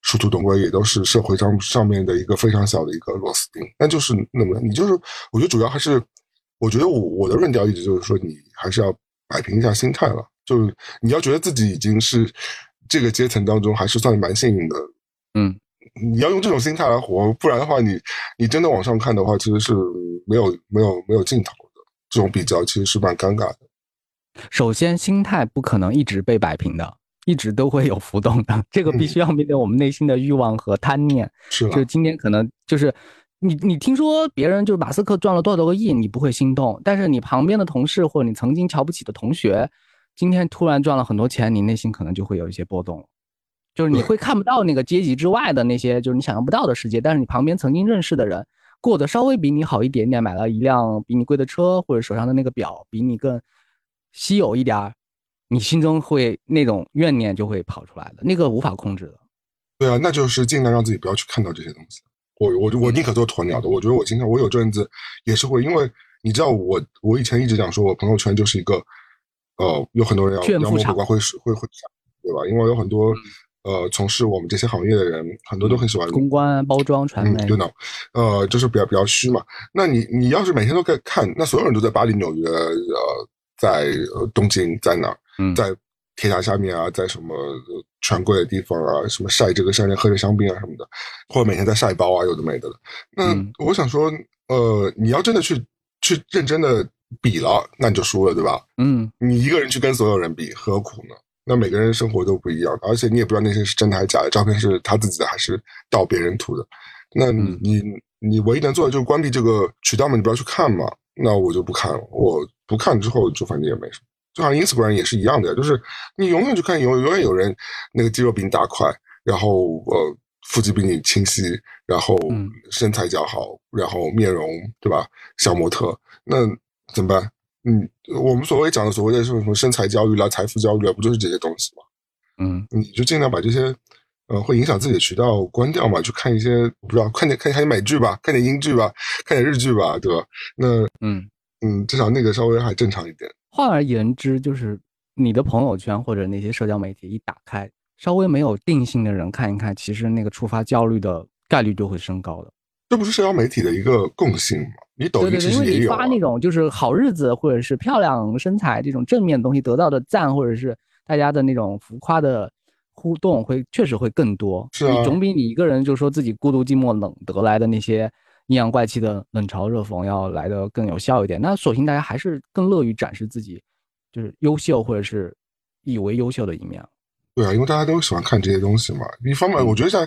殊途同归，也都是社会上上面的一个非常小的一个螺丝钉。那就是那么，你就是，我觉得主要还是，我觉得我我的论调一直就是说，你还是要摆平一下心态了。就是你要觉得自己已经是这个阶层当中还是算蛮幸运的。嗯，你要用这种心态来活，不然的话，你你真的往上看的话，其实是没有没有没有尽头的。这种比较其实是蛮尴尬的。首先，心态不可能一直被摆平的，一直都会有浮动的。这个必须要面对我们内心的欲望和贪念。是，就今天可能就是你你听说别人就是马斯克赚了多少多个亿，你不会心动，但是你旁边的同事或者你曾经瞧不起的同学，今天突然赚了很多钱，你内心可能就会有一些波动，就是你会看不到那个阶级之外的那些就是你想象不到的世界，但是你旁边曾经认识的人过得稍微比你好一点点，买了一辆比你贵的车，或者手上的那个表比你更稀有一点儿，你心中会那种怨念就会跑出来的，那个无法控制的。对啊，那就是尽量让自己不要去看到这些东西。我我我宁可做鸵鸟的。我觉得我经常我有阵子也是会，因为你知道我我以前一直讲说我朋友圈就是一个呃有很多人要要么不管会会会对吧？因为有很多呃从事我们这些行业的人，很多都很喜欢公关、包装、传媒，对的，呃，就是比较比较虚嘛。那你你要是每天都在看，那所有人都在巴黎、纽约，呃，在东京，在哪？嗯在铁塔下面啊，在什么？权贵的地方啊，什么晒这个晒那，喝着香槟啊什么的，或者每天在晒包啊，有的没的。那我想说，呃，你要真的去去认真的比了，那你就输了，对吧？嗯，你一个人去跟所有人比，何苦呢？那每个人生活都不一样，而且你也不知道那些是真的还是假的，照片是他自己的还是盗别人图的。那你你唯一能做的就是关闭这个渠道嘛，你不要去看嘛。那我就不看了，我不看之后就反正也没什么。就好像 Instagram 也是一样的，就是你永远去看，永永远有人那个肌肉比你大块，然后呃腹肌比你清晰，然后身材较好，然后面容对吧？小模特，那怎么办？嗯，我们所谓讲的所谓的什么什么身材焦虑啦、财富焦虑啊，不就是这些东西吗？嗯，你就尽量把这些呃会影响自己的渠道关掉嘛，去看一些不知道看点看点美剧吧，看点英剧吧，看点日剧吧，对吧？那嗯嗯，至少那个稍微还正常一点。换而言之，就是你的朋友圈或者那些社交媒体一打开，稍微没有定性的人看一看，其实那个触发焦虑的概率就会升高的。这不是社交媒体的一个共性吗？你抖音其实也有。因为你发那种就是好日子或者是漂亮身材这种正面的东西，得到的赞或者是大家的那种浮夸的互动，会确实会更多。是啊。总比你一个人就说自己孤独寂寞冷得来的那些。阴阳怪气的冷嘲热讽要来的更有效一点，那索性大家还是更乐于展示自己，就是优秀或者是以为优秀的一面。对啊，因为大家都喜欢看这些东西嘛。一方面，我觉得在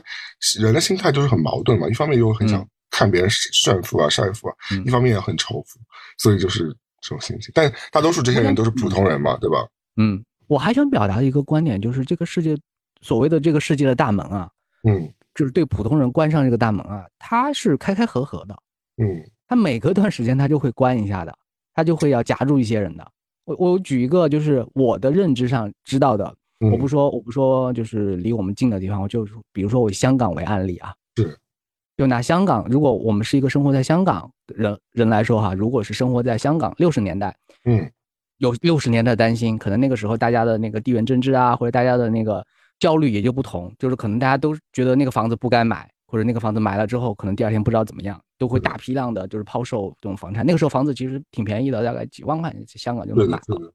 人的心态就是很矛盾嘛。一方面又很想看别人炫富啊、晒富啊，一方面也很仇富，所以就是这种心情。但大多数这些人都是普通人嘛，对吧？嗯，我还想表达一个观点，就是这个世界所谓的这个世界的大门啊，嗯。就是对普通人关上这个大门啊，它是开开合合的，嗯，它每隔段时间它就会关一下的，它就会要夹住一些人的。我我举一个就是我的认知上知道的，我不说我不说就是离我们近的地方，我就比如说我以香港为案例啊，是，就拿香港，如果我们是一个生活在香港人人来说哈，如果是生活在香港六十年代，嗯，有六十年代担心，可能那个时候大家的那个地缘政治啊，或者大家的那个。焦虑也就不同，就是可能大家都觉得那个房子不该买，或者那个房子买了之后，可能第二天不知道怎么样，都会大批量的就是抛售这种房产。那个时候房子其实挺便宜的，大概几万块钱，香港就能买了。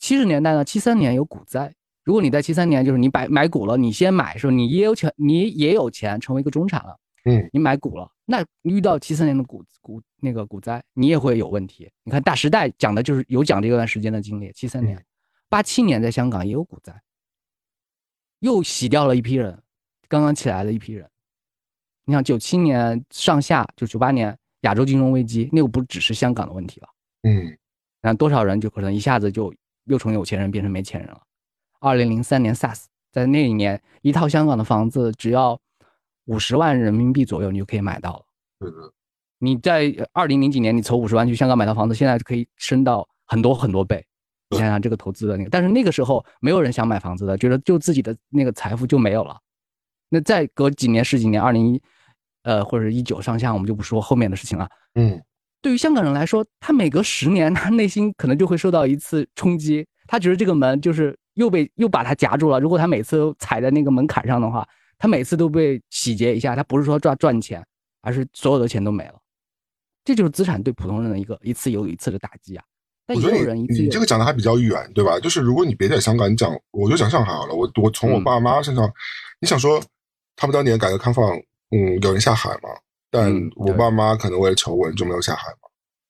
七十年代呢，七三年有股灾，如果你在七三年就是你买买股了，你先买时候你也有钱，你也有钱成为一个中产了，嗯，你买股了，那遇到七三年的股股那个股灾，你也会有问题。你看《大时代》讲的就是有讲这段时间的经历，七三年、八七年在香港也有股灾。又洗掉了一批人，刚刚起来的一批人。你想，九七年上下，就九八年亚洲金融危机，那个不只是香港的问题了。嗯，那多少人就可能一下子就又从有钱人变成没钱人了。二零零三年 SARS，在那一年，一套香港的房子只要五十万人民币左右，你就可以买到了。对的。你在二零零几年，你筹五十万去香港买套房子，现在可以升到很多很多倍。你想想这个投资的那个，但是那个时候没有人想买房子的，觉得就自己的那个财富就没有了。那再隔几年十几年，二零一呃或者一九上下，我们就不说后面的事情了。嗯，对于香港人来说，他每隔十年，他内心可能就会受到一次冲击。他觉得这个门就是又被又把他夹住了。如果他每次都踩在那个门槛上的话，他每次都被洗劫一下。他不是说赚赚钱，而是所有的钱都没了。这就是资产对普通人的一个一次又一次的打击啊。我觉得你你这个讲的还比较远，对吧？就是如果你别在香港，你讲我就讲上海好了。我我从我爸妈身上，你想说他们当年改革开放，嗯，有人下海嘛？但我爸妈可能为了求稳就没有下海嘛。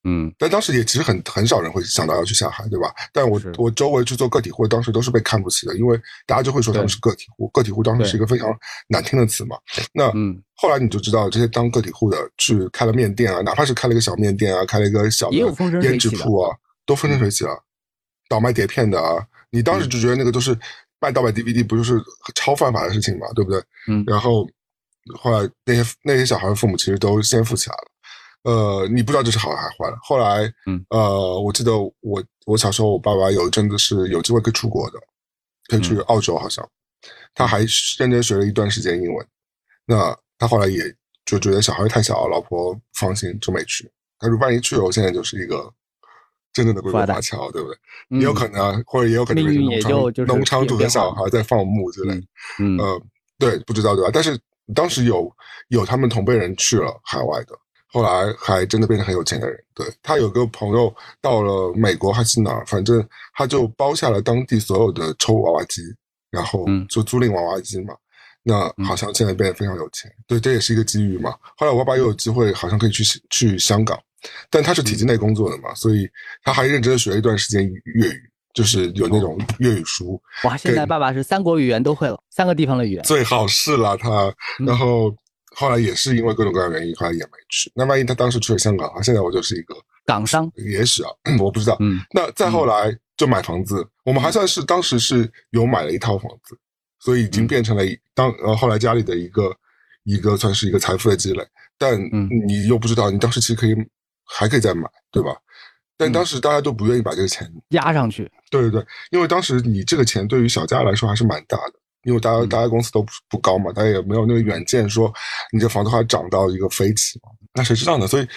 嗯，但当时也其实很很少人会想到要去下海，对吧？但我我周围去做个体户，当时都是被看不起的，因为大家就会说他们是个体户，个体户当时是一个非常难听的词嘛。那嗯，后来你就知道，这些当个体户的去开了面店啊，哪怕是开了一个小面店啊，开了一个小的胭脂铺啊，都风生水起了。倒卖碟片的啊，你当时就觉得那个都是卖盗版 DVD，不就是超犯法的事情嘛，对不对？嗯，然后后来那些那些小孩的父母其实都先富起来了。呃，你不知道这是好还是坏了。后来，嗯，呃，我记得我我小时候，我爸爸有一阵子是有机会可以出国的，可以去澳洲，好像他还认真学了一段时间英文。那他后来也就觉得小孩太小，老婆不放心，就没去。他说万一去了，我现在就是一个真正的龟龟华侨，对不对？也有可能，或者也有可能是农场农场主的小孩在放牧之类。嗯，呃，对，不知道对吧？但是当时有有他们同辈人去了海外的。后来还真的变成很有钱的人。对他有个朋友到了美国还是哪儿，反正他就包下了当地所有的抽娃娃机，然后就租赁娃娃机嘛。那好像现在变得非常有钱。对，这也是一个机遇嘛。后来我爸爸又有机会，好像可以去去香港，但他是体制内工作的嘛，所以他还认真的学了一段时间粤语，就是有那种粤语书。哇，现在爸爸是三国语言都会了，三个地方的语言。最好是了他，然后。后来也是因为各种各样原因，后来也没去。那万一他当时去了香港啊，现在我就是一个港商，也许啊，<clears throat> 我不知道。嗯，那再后来就买房子，我们还算是当时是有买了一套房子，所以已经变成了当呃后来家里的一个一个算是一个财富的积累。但你又不知道，你当时其实可以还可以再买，对吧？但当时大家都不愿意把这个钱压上去。对对对，因为当时你这个钱对于小家来说还是蛮大的。因为大家大家工资都不不高嘛，大家也没有那个远见，说你这房子还涨到一个飞起嘛？那谁知道呢？所以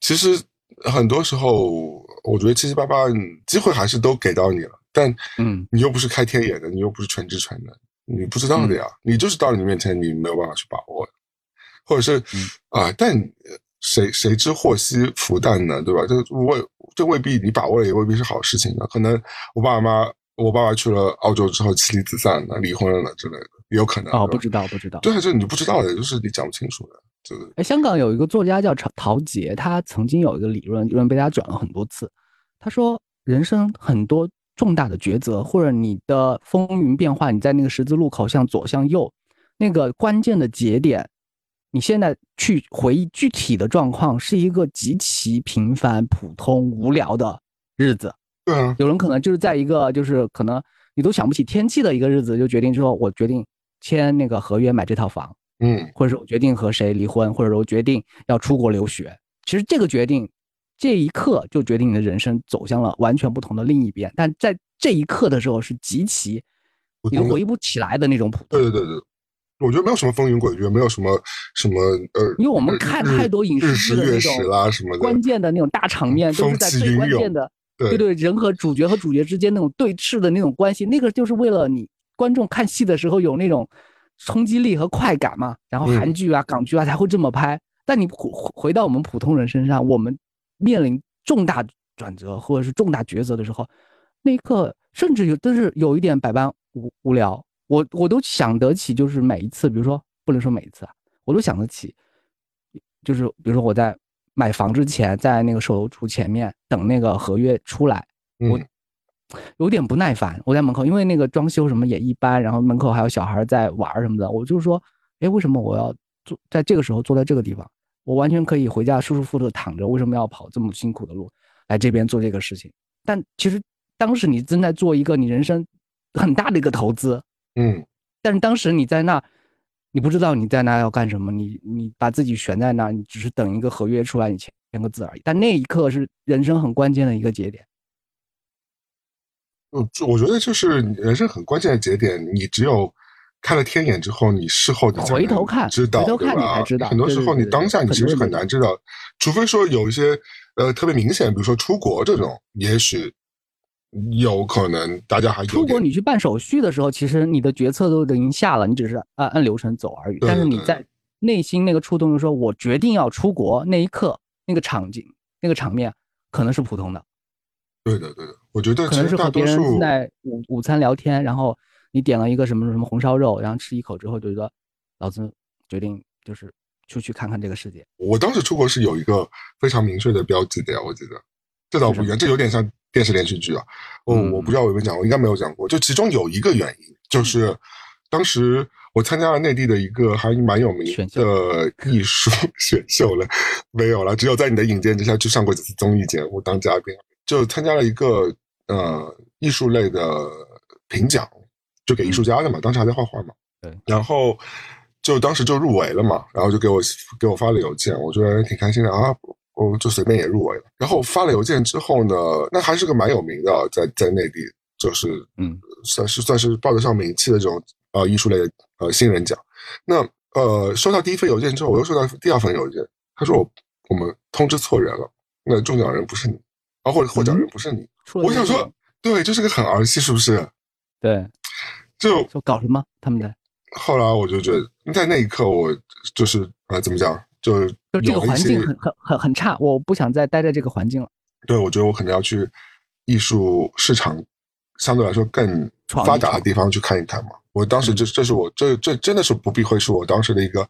其实很多时候，我觉得七七八八机会还是都给到你了，但嗯，你又不是开天眼的，你又不是全知全能，你不知道的呀。你就是到了你面前，你没有办法去把握，或者是啊，但谁谁知祸兮福旦呢？对吧？这未这未必你把握了，也未必是好事情的。可能我爸妈。我爸爸去了澳洲之后妻离子散了，离婚了之类的，也有可能。哦，不知道，不知道。对，这你不知道的，就是你讲不清楚的。这个，哎，香港有一个作家叫陶陶杰，他曾经有一个理论，理论被大家转了很多次。他说，人生很多重大的抉择，或者你的风云变化，你在那个十字路口向左向右，那个关键的节点，你现在去回忆具体的状况，是一个极其平凡、普通、无聊的日子。对啊，有人可能就是在一个就是可能你都想不起天气的一个日子，就决定说，我决定签那个合约买这套房，嗯，或者说我决定和谁离婚，或者说我决定要出国留学。其实这个决定，这一刻就决定你的人生走向了完全不同的另一边。但在这一刻的时候，是极其你都回忆不起来的那种普通。对对对对，我觉得没有什么风云诡谲，没有什么什么呃，因为我们看太多影视剧的那种关键的那种大场面，都是在最关键的。对对，人和主角和主角之间那种对峙的那种关系，那个就是为了你观众看戏的时候有那种冲击力和快感嘛。然后韩剧啊、港剧啊才会这么拍。但你回回到我们普通人身上，我们面临重大转折或者是重大抉择的时候，那一刻甚至有都是有一点百般无无聊。我我都想得起，就是每一次，比如说不能说每一次啊，我都想得起，就是比如说我在。买房之前，在那个售楼处前面等那个合约出来，我有点不耐烦。我在门口，因为那个装修什么也一般，然后门口还有小孩在玩什么的，我就说，哎，为什么我要坐在这个时候坐在这个地方？我完全可以回家舒舒服服的躺着，为什么要跑这么辛苦的路来这边做这个事情？但其实当时你正在做一个你人生很大的一个投资，嗯，但是当时你在那。你不知道你在那要干什么，你你把自己悬在那，你只是等一个合约出来，你签签个字而已。但那一刻是人生很关键的一个节点。嗯我觉得就是人生很关键的节点，你只有开了天眼之后，你事后你回头看，知道对吧？很多时候你当下你其实很难知道，除非说有一些呃特别明显，比如说出国这种，也许。有可能大家还出国，你去办手续的时候，其实你的决策都已经下了，你只是按按流程走而已。但是你在内心那个触动，就说我决定要出国那一刻，那个场景、那个场面，可能是普通的。对的，对的，我觉得可能是和别人在午午餐聊天，然后你点了一个什么什么红烧肉，然后吃一口之后就觉得，老子决定就是出去看看这个世界。我当时出国是有一个非常明确的标记的呀，我记得。这倒不一样，这有点像电视连续剧啊。哦，我不知道我有没有讲过，应该没有讲过。就其中有一个原因，就是当时我参加了内地的一个还蛮有名的艺术 <laughs> 选秀了，没有了，只有在你的引荐之下去上过几次综艺节目当嘉宾，就参加了一个呃艺术类的评奖，就给艺术家的嘛，当时还在画画嘛。对，然后就当时就入围了嘛，然后就给我给我发了邮件，我觉得挺开心的啊。我就随便也入围了，然后发了邮件之后呢，那还是个蛮有名的，在在内地就是嗯，算是算是报得上名气的这种呃艺术类的呃新人奖。那呃收到第一份邮件之后，我又收到第二份邮件，他说我我们通知错人了，那中奖人不是你，啊或者获奖人不是你。我想说，对，就是个很儿戏，是不是？对，就就搞什么他们的。后来我就觉得，在那一刻我就是呃怎么讲？就就这个环境很很很很差，我不想再待在这个环境了。对，我觉得我可能要去艺术市场相对来说更发达的地方去看一看嘛。我当时这这是我这这真的是不避讳，是我当时的一个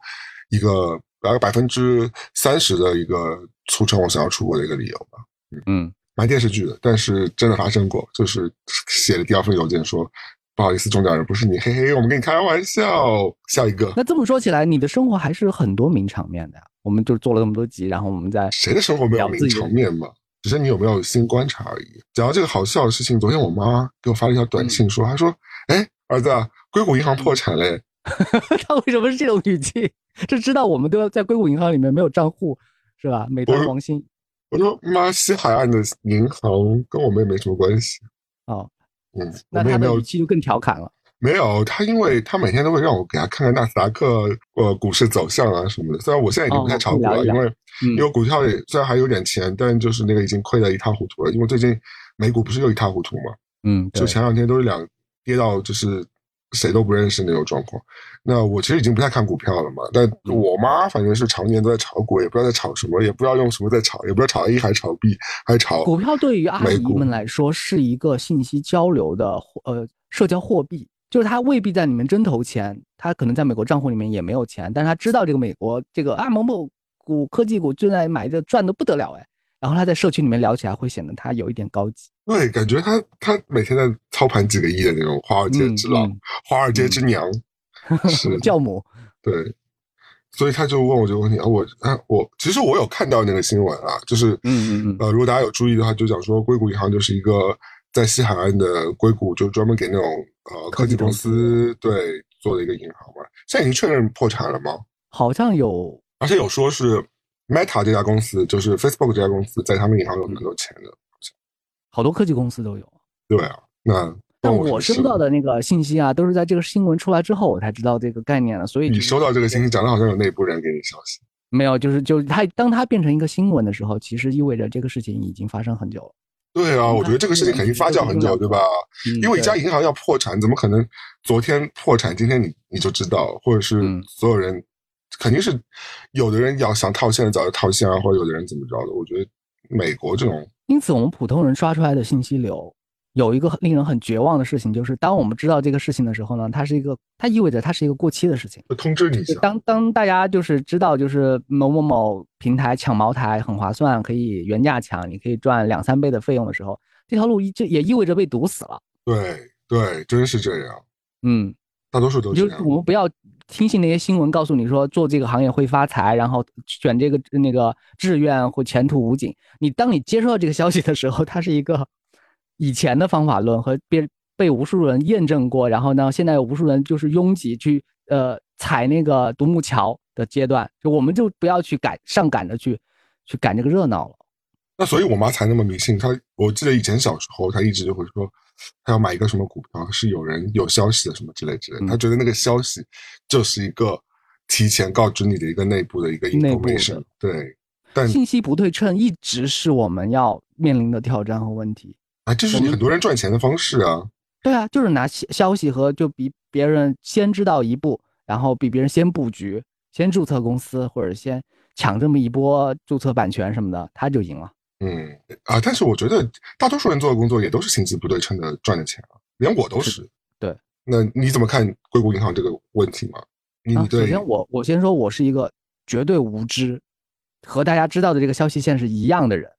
一个大概百分之三十的一个促成我想要出国的一个理由吧。嗯，蛮电视剧的，但是真的发生过，就是写的第二封邮件说。不好意思，中奖人不是你，嘿嘿，我们跟你开玩笑。下一个，那这么说起来，你的生活还是很多名场面的呀。我们就做了那么多集，然后我们在谁的生活没有名场面嘛？只是你有没有新观察而已。讲到这个好笑的事情，昨天我妈给我发了一条短信，说，她说，哎，儿子，硅谷银行破产嘞。<laughs> 他为什么是这种语气？<laughs> 就知道我们都要在硅谷银行里面没有账户，是吧？美团、王兴。我说妈，西海岸的银行跟我们也没什么关系。哦。嗯，那他的语气就更调侃了。没有他，因为他每天都会让我给他看看纳斯达克呃股市走向啊什么的。虽然我现在已经不太炒股了，因为因为股票也虽然还有点钱，但就是那个已经亏得一塌糊涂了。因为最近美股不是又一塌糊涂嘛？嗯，就前两天都是两跌到就是。谁都不认识那种状况，那我其实已经不太看股票了嘛。但我妈反正是常年都在炒股，也不知道在炒什么，也不知道用什么在炒，也不知道炒 A 还是炒 B 还是炒。股票对于阿姨们来说是一个信息交流的呃社交货币，就是他未必在里面真投钱，他可能在美国账户里面也没有钱，但是他知道这个美国这个啊某某股科技股正在买的赚的不得了哎。然后他在社区里面聊起来，会显得他有一点高级。对，感觉他他每天在操盘几个亿的那种华尔街之狼、华尔街之娘，<laughs> 是教母。对，所以他就问我这个问题啊，我啊我其实我有看到那个新闻啊，就是嗯嗯嗯呃，如果大家有注意的话，就讲说硅谷银行就是一个在西海岸的硅谷，就专门给那种呃科技公司对做的一个银行嘛。现在已经确认破产了吗？好像有，而且有说是。Meta 这家公司就是 Facebook 这家公司，在他们银行有很多钱的，好多科技公司都有。对啊，那但我收到的那个信息啊，都是在这个新闻出来之后，我才知道这个概念的。所以你收到这个信息，讲的好像有内部人给你消息。没有，就是就是它，当它变成一个新闻的时候，其实意味着这个事情已经发生很久了。对啊，我觉得这个事情肯定发酵很久，对吧？因为一家银行要破产，怎么可能昨天破产，今天你你就知道，或者是所有人。肯定是有的人要想套现，早就套现啊，或者有的人怎么着的。我觉得美国这种，因此我们普通人刷出来的信息流有一个令人很绝望的事情，就是当我们知道这个事情的时候呢，它是一个，它意味着它是一个过期的事情。通知你一下。当当大家就是知道，就是某某某平台抢茅台很划算，可以原价抢，你可以赚两三倍的费用的时候，这条路一这也意味着被堵死了。对对，真是这样。嗯，大多数都是这样。我们不要。听信那些新闻告诉你说做这个行业会发财，然后选这个那个志愿或前途无尽。你当你接收到这个消息的时候，它是一个以前的方法论和别被无数人验证过，然后呢，现在有无数人就是拥挤去呃踩那个独木桥的阶段，就我们就不要去赶上赶着去去赶这个热闹了。那所以我妈才那么迷信，她我记得以前小时候她一直就会说。她要买一个什么股票，是有人有消息的什么之类之类，她觉得那个消息就是一个提前告知你的一个内部的一个 information。对，但信息不对称一直是我们要面临的挑战和问题。啊，这是很多人赚钱的方式啊。对啊，就是拿消息和就比别人先知道一步，然后比别人先布局，先注册公司或者先抢这么一波注册版权什么的，他就赢了。嗯啊，但是我觉得大多数人做的工作也都是信息不对称的赚的钱啊，连我都是。对，那你怎么看硅谷银行这个问题吗？你对，首先我我先说，我是一个绝对无知，和大家知道的这个消息线是一样的人。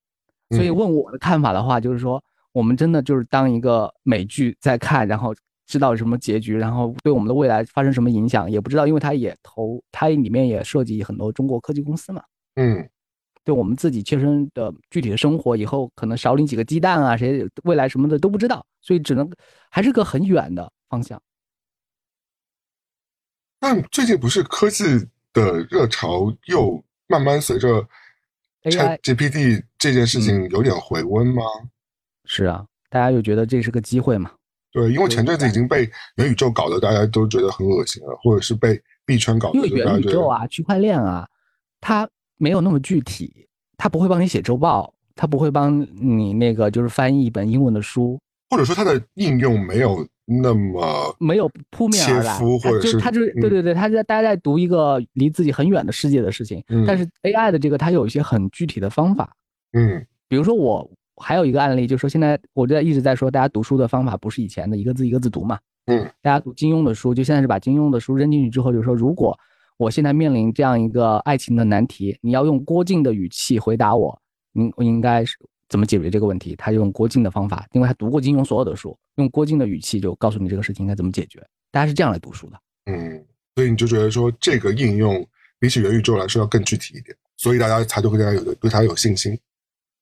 所以问我的看法的话，就是说我们真的就是当一个美剧在看，然后知道什么结局，然后对我们的未来发生什么影响也不知道，因为它也投，它里面也涉及很多中国科技公司嘛。嗯，对我们自己切身的具体的生活，以后可能少领几个鸡蛋啊，谁未来什么的都不知道，所以只能还是个很远的方向。但最近不是科技的热潮又慢慢随着 ChatGPT 这件事情有点回温吗？是啊，大家又觉得这是个机会嘛？对，因为前阵子已经被元宇宙搞得大家都觉得很恶心了，或者是被币圈搞得。因为元宇宙啊，区块链啊，它没有那么具体，它不会帮你写周报，它不会帮你那个就是翻译一本英文的书，或者说它的应用没有。那么没有扑面而来，或者是它就是对对对，它在大家在读一个离自己很远的世界的事情，但是 AI 的这个它有一些很具体的方法，嗯，比如说我还有一个案例，就是说现在我在一直在说，大家读书的方法不是以前的一个字一个字读嘛，嗯，大家读金庸的书，就现在是把金庸的书扔进去之后，就是说如果我现在面临这样一个爱情的难题，你要用郭靖的语气回答我，应应该是。怎么解决这个问题？他用郭靖的方法，因为他读过金庸所有的书，用郭靖的语气就告诉你这个事情应该怎么解决。大家是这样来读书的，嗯，所以你就觉得说这个应用比起元宇宙来说要更具体一点，所以大家才就会对他有对他有信心，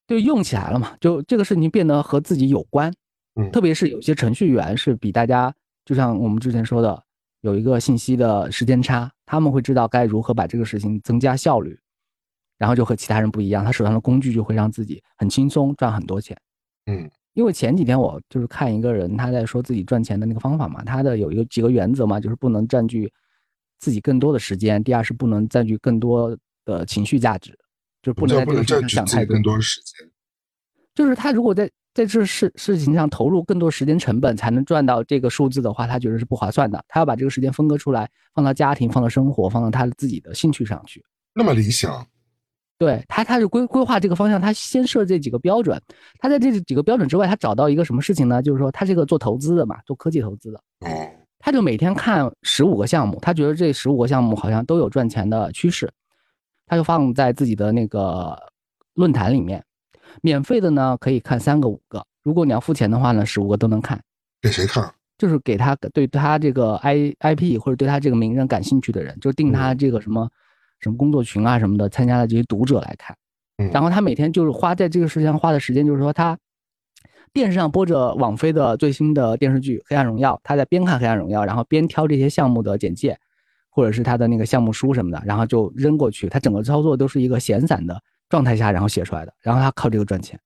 就用起来了嘛。就这个事情变得和自己有关，嗯，特别是有些程序员是比大家，就像我们之前说的，有一个信息的时间差，他们会知道该如何把这个事情增加效率。然后就和其他人不一样，他手上的工具就会让自己很轻松赚很多钱。嗯，因为前几天我就是看一个人他在说自己赚钱的那个方法嘛，他的有一个几个原则嘛，就是不能占据自己更多的时间，第二是不能占据更多的情绪价值，就是不能在这个事情上想太多时间。就是他如果在在这事事情上投入更多时间成本才能赚到这个数字的话，他觉得是不划算的。他要把这个时间分割出来，放到家庭、放到生活、放到他自己的兴趣上去。那么理想。对他，他是规规划这个方向，他先设这几个标准。他在这几个标准之外，他找到一个什么事情呢？就是说，他是个做投资的嘛，做科技投资的。他就每天看十五个项目，他觉得这十五个项目好像都有赚钱的趋势，他就放在自己的那个论坛里面。免费的呢，可以看三个五个；如果你要付钱的话呢，十五个都能看。给谁看？就是给他对他这个 I I P 或者对他这个名人感兴趣的人，就定他这个什么。什么工作群啊什么的，参加的这些读者来看，然后他每天就是花在这个事情上花的时间，就是说他电视上播着网飞的最新的电视剧《黑暗荣耀》，他在边看《黑暗荣耀》，然后边挑这些项目的简介，或者是他的那个项目书什么的，然后就扔过去。他整个操作都是一个闲散的状态下，然后写出来的，然后他靠这个赚钱。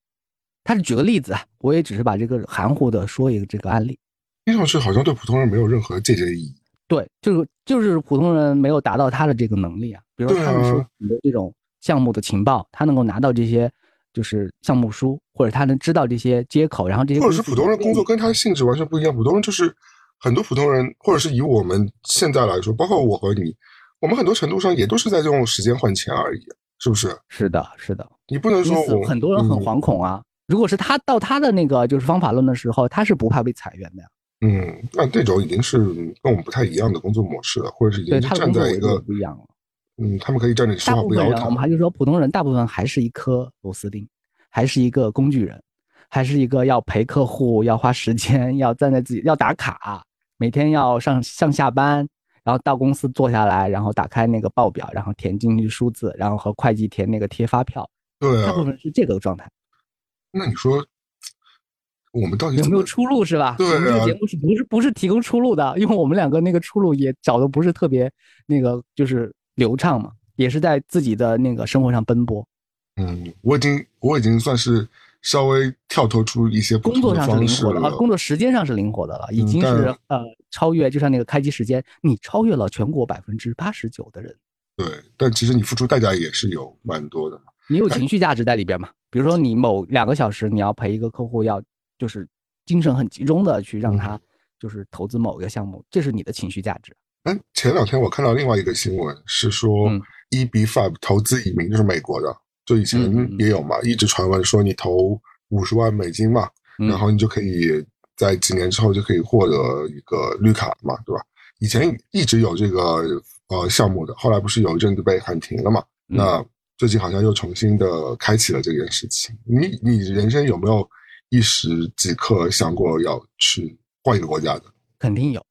他是举个例子啊，我也只是把这个含糊的说一个这个案例，听上去好像对普通人没有任何借鉴意义。对，就是就是普通人没有达到他的这个能力啊。比如说他们说很多这种项目的情报，他能够拿到这些就是项目书，或者他能知道这些接口，然后这些或者是普通人工作跟他的性质完全不一样。普通人就是很多普通人，或者是以我们现在来说，包括我和你，我们很多程度上也都是在用时间换钱而已，是不是？是的，是的。你不能说很多人很惶恐啊。如果是他到他的那个就是方法论的时候，他是不怕被裁员的呀。嗯，那这种已经是跟我们不太一样的工作模式了，或者是已经站在一个不一样了。嗯，他们可以站着说话不腰疼。我们还是说，普通人大部分还是一颗螺丝钉，还是一个工具人，还是一个要陪客户、要花时间、要站在自己、要打卡，每天要上上下班，然后到公司坐下来，然后打开那个报表，然后填进去数字，然后和会计填那个贴发票。对，大部分是这个状态。那你说？我们到底有没有出路是吧？对啊，这个节目是不是不是提供出路的？因为我们两个那个出路也找的不是特别那个，就是流畅嘛，也是在自己的那个生活上奔波。嗯，我已经我已经算是稍微跳脱出一些工作上是灵活的，工作时间上是灵活的了，已经是呃超越，就像那个开机时间，你超越了全国百分之八十九的人。对，但其实你付出代价也是有蛮多的你有情绪价值在里边嘛？比如说你某两个小时你要陪一个客户要。就是精神很集中的去让他就是投资某一个项目，这是你的情绪价值。哎，前两天我看到另外一个新闻是说，EB Five 投资移民就是美国的，就以前也有嘛，一直传闻说你投五十万美金嘛，然后你就可以在几年之后就可以获得一个绿卡嘛，对吧？以前一直有这个呃项目的，后来不是有一阵子被喊停了嘛？那最近好像又重新的开启了这件事情。你你人生有没有一时即刻想过要去换一个国家的？肯定有，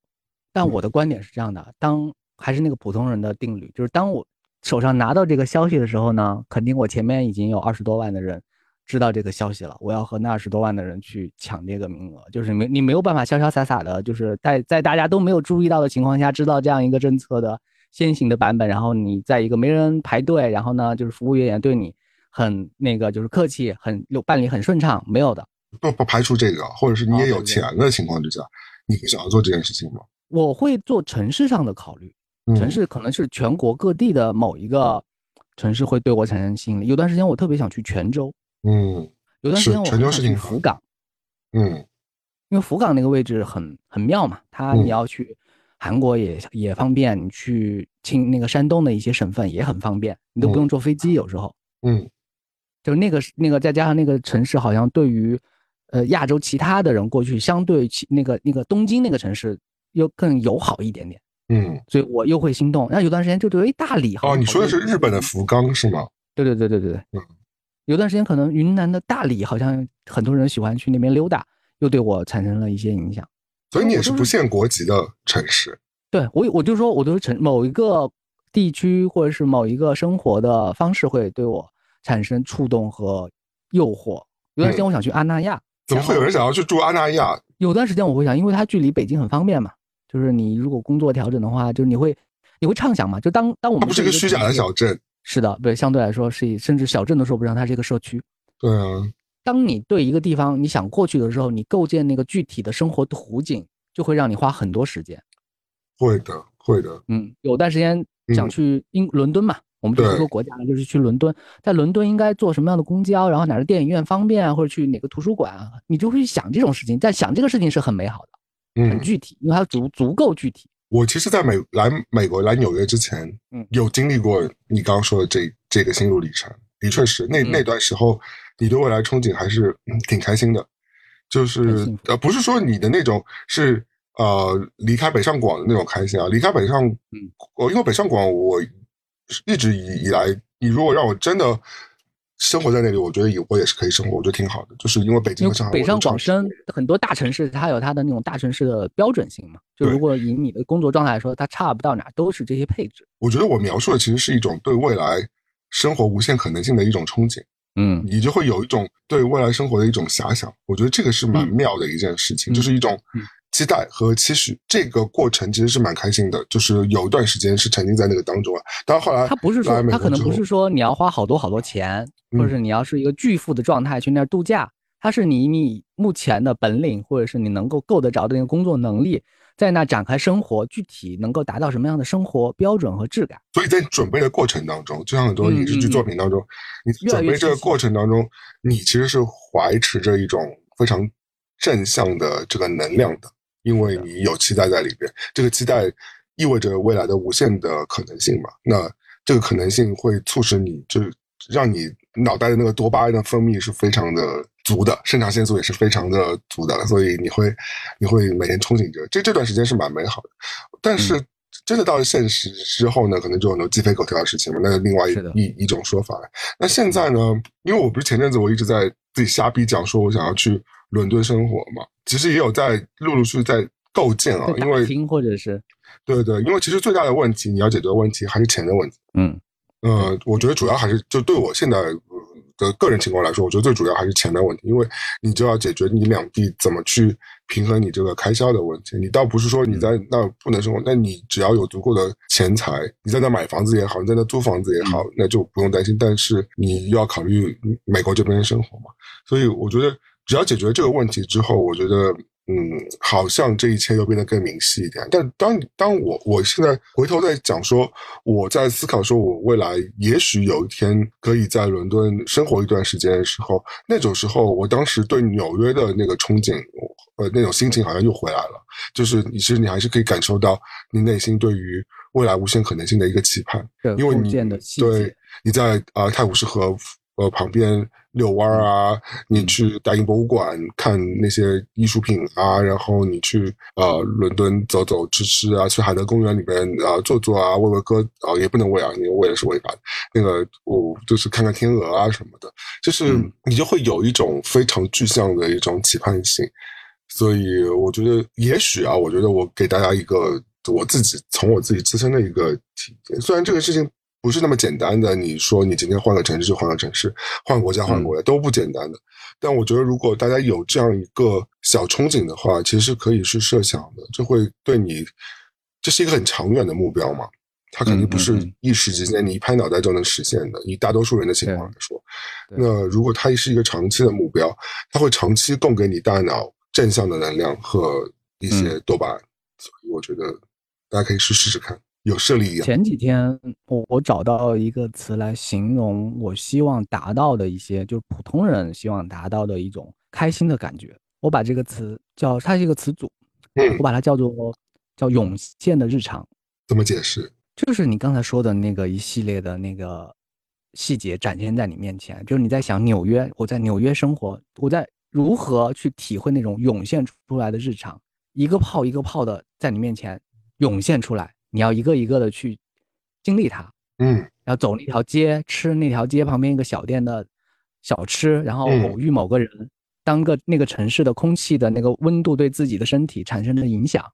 但我的观点是这样的：当还是那个普通人的定律，就是当我手上拿到这个消息的时候呢，肯定我前面已经有二十多万的人知道这个消息了，我要和那二十多万的人去抢这个名额，就是没你没有办法潇潇洒洒的，就是在在大家都没有注意到的情况下知道这样一个政策的先行的版本，然后你在一个没人排队，然后呢就是服务员也对你很那个就是客气，很有办理很顺畅，没有的。不不排除这个，或者是你也有钱的情况之下。你会想要做这件事情吗？我会做城市上的考虑，城市可能是全国各地的某一个城市会对我产生吸引力。有段时间我特别想去泉州，嗯，有段时间我泉州是去福冈，嗯，因为福冈那个位置很很妙嘛，它你要去韩国也也方便，你去青那个山东的一些省份也很方便，你都不用坐飞机，有时候，嗯，就是那个那个再加上那个城市好像对于。呃，亚洲其他的人过去，相对其那个那个东京那个城市又更友好一点点，嗯，所以我又会心动。然后有段时间就觉得，哎，大理哦，你说的是日本的福冈是吗？对对对对对对，嗯，有段时间可能云南的大理好像很多人喜欢去那边溜达，又对我产生了一些影响。所以你也是不限国籍的城市？对我，我就说我都是城某一个地区或者是某一个生活的方式会对我产生触动和诱惑。有段时间我想去阿那亚。怎么会有人想要去住阿那亚？有段时间我会想，因为它距离北京很方便嘛。就是你如果工作调整的话，就是你会你会畅想嘛。就当当我们不是一个虚假的小镇，是的，对，相对来说是甚至小镇都说不上，它是一个社区。对啊，当你对一个地方你想过去的时候，你构建那个具体的生活图景，就会让你花很多时间。会的，会的。嗯，有段时间想去英伦敦嘛。我们就不说国家了，就是去伦敦，在伦敦应该坐什么样的公交，然后哪个电影院方便啊，或者去哪个图书馆啊，你就会去想这种事情。在想这个事情是很美好的，很具体，因为它足足够具体。我其实在美来美国来纽约之前，嗯，有经历过你刚刚说的这这个心路历程，的确是。那那段时候，你对未来憧憬还是挺开心的，就是呃，不是说你的那种是呃离开北上广的那种开心啊，离开北上，嗯，我因为北上广我。一直以以来，你如果让我真的生活在那里，我觉得也我也是可以生活，我觉得挺好的。就是因为北京和上海，北上广深很多大城市，它有它的那种大城市的标准性嘛。就如果以你的工作状态来说，它差不到哪，都是这些配置。我觉得我描述的其实是一种对未来生活无限可能性的一种憧憬。嗯，你就会有一种对未来生活的一种遐想。我觉得这个是蛮妙的一件事情，就是一种。期待和期许，这个过程其实是蛮开心的，就是有一段时间是沉浸在那个当中啊。但后来他不是说他可能不是说你要花好多好多钱，或者是你要是一个巨富的状态去那儿度假，他是你你目前的本领，或者是你能够够得着的那个工作能力，在那展开生活，具体能够达到什么样的生活标准和质感。所以在准备的过程当中，就像很多影视剧作品当中，你准备这个过程当中，你其实是怀持着一种非常正向的这个能量的。因为你有期待在里边，这个期待意味着未来的无限的可能性嘛？那这个可能性会促使你，就是让你脑袋的那个多巴胺的分泌是非常的足的，肾上腺素也是非常的足的，所以你会你会每天憧憬着，这这段时间是蛮美好的。但是真的到了现实之后呢，可能就很多鸡飞狗跳的事情嘛，那是另外一一种说法。那现在呢？因为我不是前阵子我一直在自己瞎逼讲，说我想要去。伦敦生活嘛，其实也有在陆陆续续在构建啊，因为或者是，对对，因为其实最大的问题，你要解决的问题还是钱的问题。嗯，呃，我觉得主要还是就对我现在的个人情况来说，我觉得最主要还是钱的问题，因为你就要解决你两地怎么去平衡你这个开销的问题。你倒不是说你在那不能生活，那你只要有足够的钱财，你在那买房子也好，你在那租房子也好，那就不用担心。但是你要考虑美国这边生活嘛，所以我觉得。只要解决这个问题之后，我觉得，嗯，好像这一切又变得更明晰一点。但当当我我现在回头在讲说，我在思考说，我未来也许有一天可以在伦敦生活一段时间的时候，那种时候，我当时对纽约的那个憧憬，呃，那种心情好像又回来了。就是你其实你还是可以感受到你内心对于未来无限可能性的一个期盼，因为你对你在啊泰晤士河。呃旁边遛弯儿啊，你去大英博物馆看那些艺术品啊，然后你去呃伦敦走走吃吃啊，去海德公园里边啊坐坐啊，喂喂鸽啊，也不能喂啊，因为喂是违法的。那个我就是看看天鹅啊什么的，就是你就会有一种非常具象的一种期盼性。所以我觉得，也许啊，我觉得我给大家一个我自己从我自己自身的一个体验。虽然这个事情不是那么简单的，你说你今天换个城市就换个城市，换国家换国家都不简单的。但我觉得，如果大家有这样一个小憧憬的话，其实可以去设想的。这会对你，这是一个很长远的目标嘛？它肯定不是一时之间你一拍脑袋就能实现的。以大多数人的情况来说，那如果它是一个长期的目标，它会长期供给你大脑。正向的能量和一些多巴胺，所以我觉得大家可以去试试看，有设立一样。前几天我我找到一个词来形容我希望达到的一些，就是普通人希望达到的一种开心的感觉。我把这个词叫它是一个词组，我把它叫做叫涌现的日常。怎么解释？就是你刚才说的那个一系列的那个细节展现在你面前，就是你在想纽约，我在纽约生活，我在。如何去体会那种涌现出来的日常？一个泡一个泡的在你面前涌现出来，你要一个一个的去经历它。嗯，然后走那条街，吃那条街旁边一个小店的小吃，然后偶遇某个人，当个那个城市的空气的那个温度对自己的身体产生的影响。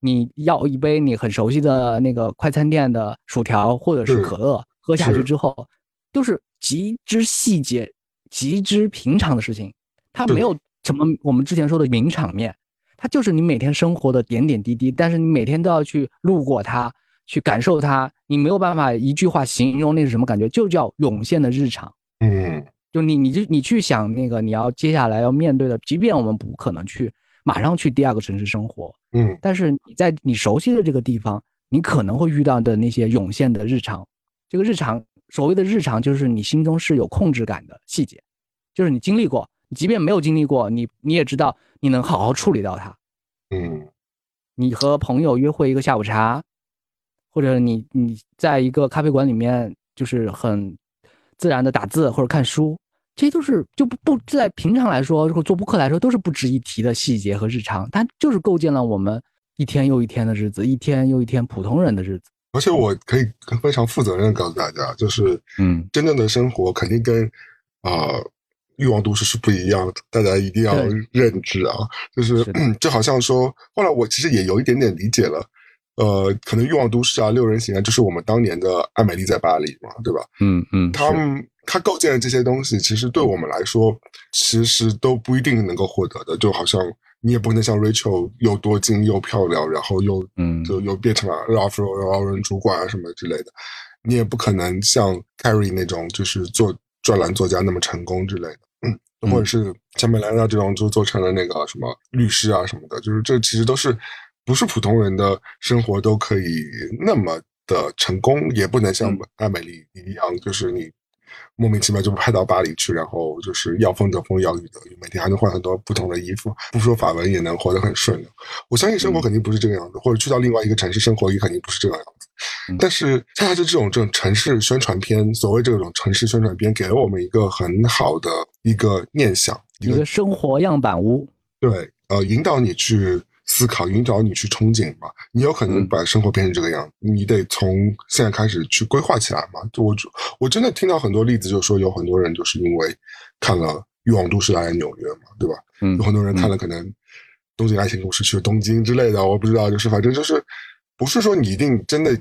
你要一杯你很熟悉的那个快餐店的薯条或者是可乐，喝下去之后，都是极之细节、极之平常的事情。它没有什么我们之前说的名场面，它就是你每天生活的点点滴滴，但是你每天都要去路过它，去感受它，你没有办法一句话形容那是什么感觉，就叫涌现的日常。嗯，就你你就你去想那个你要接下来要面对的，即便我们不可能去马上去第二个城市生活，嗯，但是你在你熟悉的这个地方，你可能会遇到的那些涌现的日常，这个日常所谓的日常就是你心中是有控制感的细节，就是你经历过。即便没有经历过，你你也知道你能好好处理到它。嗯，你和朋友约会一个下午茶，或者你你在一个咖啡馆里面，就是很自然的打字或者看书，这些都是就不不在平常来说，或做播客来说都是不值一提的细节和日常，它就是构建了我们一天又一天的日子，一天又一天普通人的日子。而且我可以非常负责任告诉大家，就是嗯，真正的生活肯定跟啊。欲望都市是不一样的，大家一定要认知啊！就是 <clears throat> 就好像说，后来我其实也有一点点理解了，呃，可能欲望都市啊、六人行啊，就是我们当年的艾美丽在巴黎嘛，对吧？嗯嗯，他们他构建的这些东西，其实对我们来说，其实都不一定能够获得的。就好像你也不能像 Rachel 又多金又漂亮，然后又嗯，就又变成了 Ralph Lauren 主管啊什么之类的，你也不可能像 Carrie 那种就是做专栏作家那么成功之类的。或者是像美兰娜这种就做成了那个什么律师啊什么的，就是这其实都是不是普通人的生活都可以那么的成功，也不能像艾美丽一样，就是你莫名其妙就派到巴黎去，然后就是要风得风，要雨得雨，每天还能换很多不同的衣服，不说法文也能活得很顺溜。我相信生活肯定不是这个样子，或者去到另外一个城市生活也肯定不是这个样子。但是恰恰是这种这种城市宣传片，所谓这种城市宣传片，给了我们一个很好的一个念想，一个生活样板屋。对，呃，引导你去思考，引导你去憧憬嘛。你有可能把生活变成这个样，你得从现在开始去规划起来嘛。就我我真的听到很多例子，就是说有很多人就是因为看了《欲望都市》来纽约嘛，对吧？嗯，有很多人看了可能《东京爱情故事》去了东京之类的，我不知道，就是反正就是不是说你一定真的。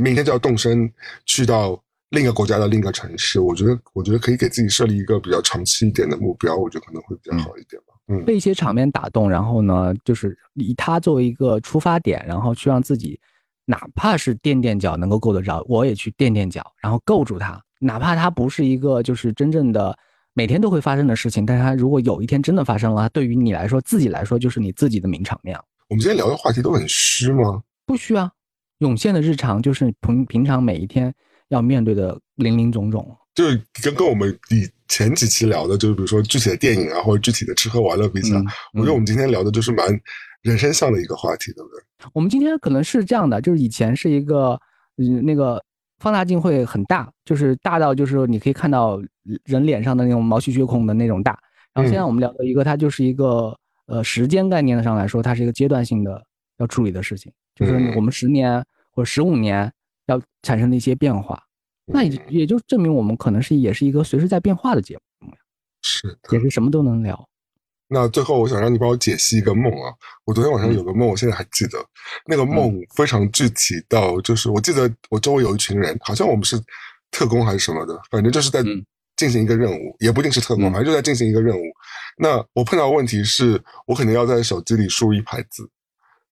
明天就要动身去到另一个国家的另一个城市，我觉得，我觉得可以给自己设立一个比较长期一点的目标，我觉得可能会比较好一点吧。嗯，被一些场面打动，然后呢，就是以他作为一个出发点，然后去让自己哪怕是垫垫脚能够够得着，我也去垫垫脚，然后够住它。哪怕它不是一个就是真正的每天都会发生的事情，但是它如果有一天真的发生了，对于你来说，自己来说就是你自己的名场面。我们今天聊的话题都很虚吗？不虚啊。涌现的日常就是平平常每一天要面对的零零总总，就是跟跟我们以前几期聊的，就是比如说具体的电影啊，或者具体的吃喝玩乐比起来，我觉得我们今天聊的就是蛮人生向的一个话题，对不对？我们今天可能是这样的，就是以前是一个嗯那个放大镜会很大，就是大到就是你可以看到人脸上的那种毛细血孔的那种大。然后现在我们聊的一个，它就是一个呃时间概念上来说，它是一个阶段性的要处理的事情，就是我们十年或者十五年要产生的一些变化。那也也就证明我们可能是也是一个随时在变化的节目呀，是也是什么都能聊。那最后我想让你帮我解析一个梦啊，我昨天晚上有个梦，我现在还记得，那个梦非常具体到就是我记得我周围有一群人，好像我们是特工还是什么的，反正就是在进行一个任务，也不一定是特工，反正就在进行一个任务。那我碰到问题是我可能要在手机里输入一排字，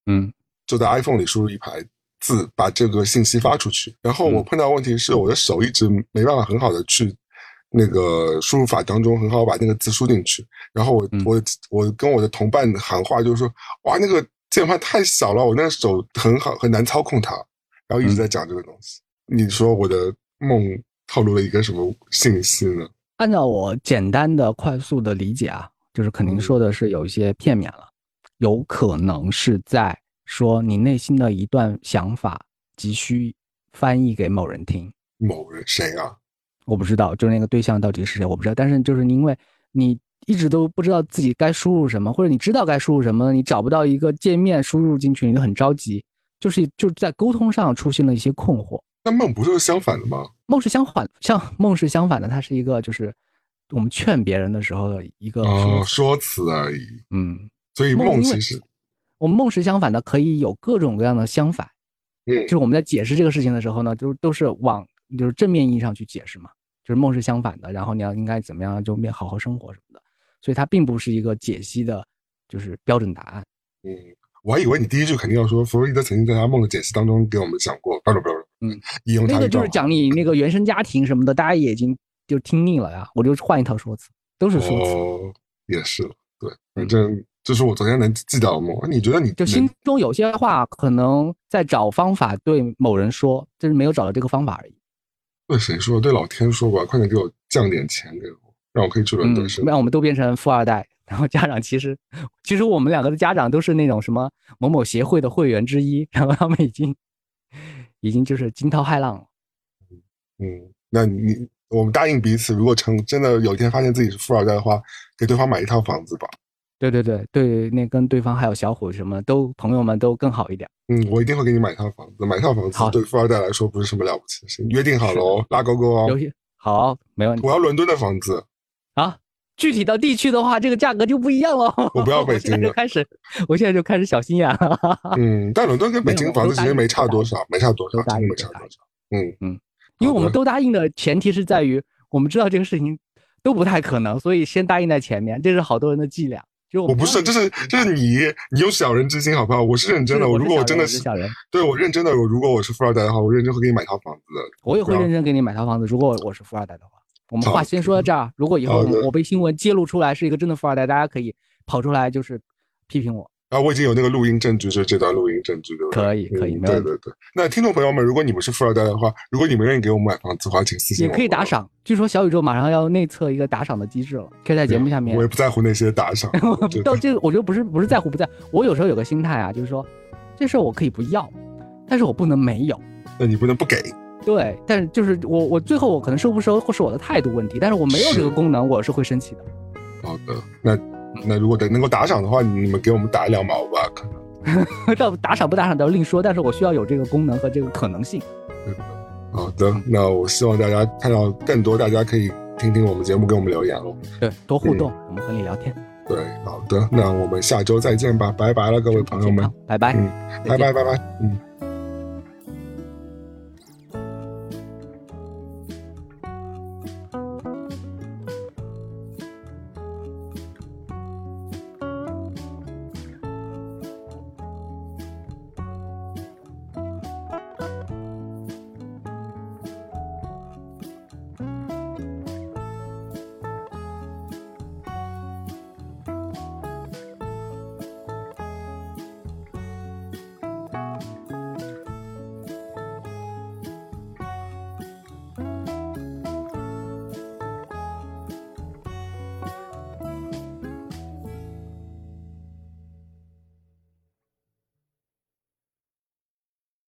嗯，就在 iPhone 里输入一排。字把这个信息发出去，然后我碰到问题是我的手一直没办法很好的去那个输入法当中很好把那个字输进去，然后我我我跟我的同伴喊话就是说哇那个键盘太小了，我那个手很好很难操控它，然后一直在讲这个东西。你说我的梦透露了一个什么信息呢？按照我简单的快速的理解啊，就是肯定说的是有一些片面了，有可能是在。说你内心的一段想法急需翻译给某人听，某人谁啊？我不知道，就是那个对象到底是谁，我不知道。但是就是因为你一直都不知道自己该输入什么，或者你知道该输入什么，你找不到一个界面输入进去，你就很着急，就是就是在沟通上出现了一些困惑。那梦不就是相反的吗？梦是相反，像梦是相反的，它是一个就是我们劝别人的时候的一个说辞而已。嗯，所以梦其实。我们梦是相反的，可以有各种各样的相反。嗯，就是我们在解释这个事情的时候呢，都都是往就是正面意义上去解释嘛。就是梦是相反的，然后你要应该怎么样就面好好生活什么的。所以它并不是一个解析的，就是标准答案。嗯，我还以为你第一句肯定要说弗洛伊德曾经在他梦的解析当中给我们讲过，不不不，嗯，那个就是讲你那个原生家庭什么的，大家也已经就听腻了呀。我就换一套说辞，都是说辞。哦，也是，对，反正。这是我昨天能记到的梦。你觉得你就心中有些话，可能在找方法对某人说，就是没有找到这个方法而已。对谁说？对老天说吧，快点给我降点钱给我，让我可以去伦敦生。让我们都变成富二代。然后家长其实，其实我们两个的家长都是那种什么某某协会的会员之一，然后他们已经已经就是惊涛骇浪了。嗯，那你我们答应彼此，如果成真的有一天发现自己是富二代的话，给对方买一套房子吧。对对对对，那跟对方还有小虎什么都朋友们都更好一点。嗯，我一定会给你买套房子，买套房子对富二代来说不是什么了不起的事。约定好了哦，拉勾勾哦。好，没问题。我要伦敦的房子啊，具体到地区的话，这个价格就不一样了。我不要北京的。开始，我现在就开始小心眼了。嗯，但伦敦跟北京房子其实没差多少，没差多少，真的没差多少。嗯嗯，因为我们都答应的前提是在于我们知道这个事情都不太可能，所以先答应在前面，这是好多人的伎俩。我不是，这是这是你，你有小人之心，好不好？我是认真的。我如果我真的是小人，对我认真的。我如果我是富二代的话，我认真会给你买套房子的。我也会认真给你买套房子。如果我是富二代的话，我们话先说到这儿。如果以后我被新闻揭露出来是一个真的富二代，大家可以跑出来就是批评我。啊，我已经有那个录音证据，就是这段录音证据，对可以，可以，对对对。那听众朋友们，如果你们是富二代的话，如果你们愿意给我们买房子的话，请私信也可以打赏。据说小宇宙马上要内测一个打赏的机制了，可以在节目下面。我也不在乎那些打赏。<laughs> 到这，我觉得不是不是在乎不在，我有时候有个心态啊，就是说，这事儿我可以不要，但是我不能没有。那你不能不给。对，但是就是我我最后我可能收不收，或是我的态度问题，但是我没有这个功能，我是会生气的。好的，那那如果能能够打赏的话，你们给我们打两毛吧，<laughs> 可能。到打赏不打赏都另说，但是我需要有这个功能和这个可能性。好的，那我希望大家看到更多，大家可以听听我们节目，给我们留言哦。对，多互动，我们和你聊天。对，好的，那我们下周再见吧，拜拜了，各位朋友们，拜拜，嗯，拜拜，拜拜，嗯。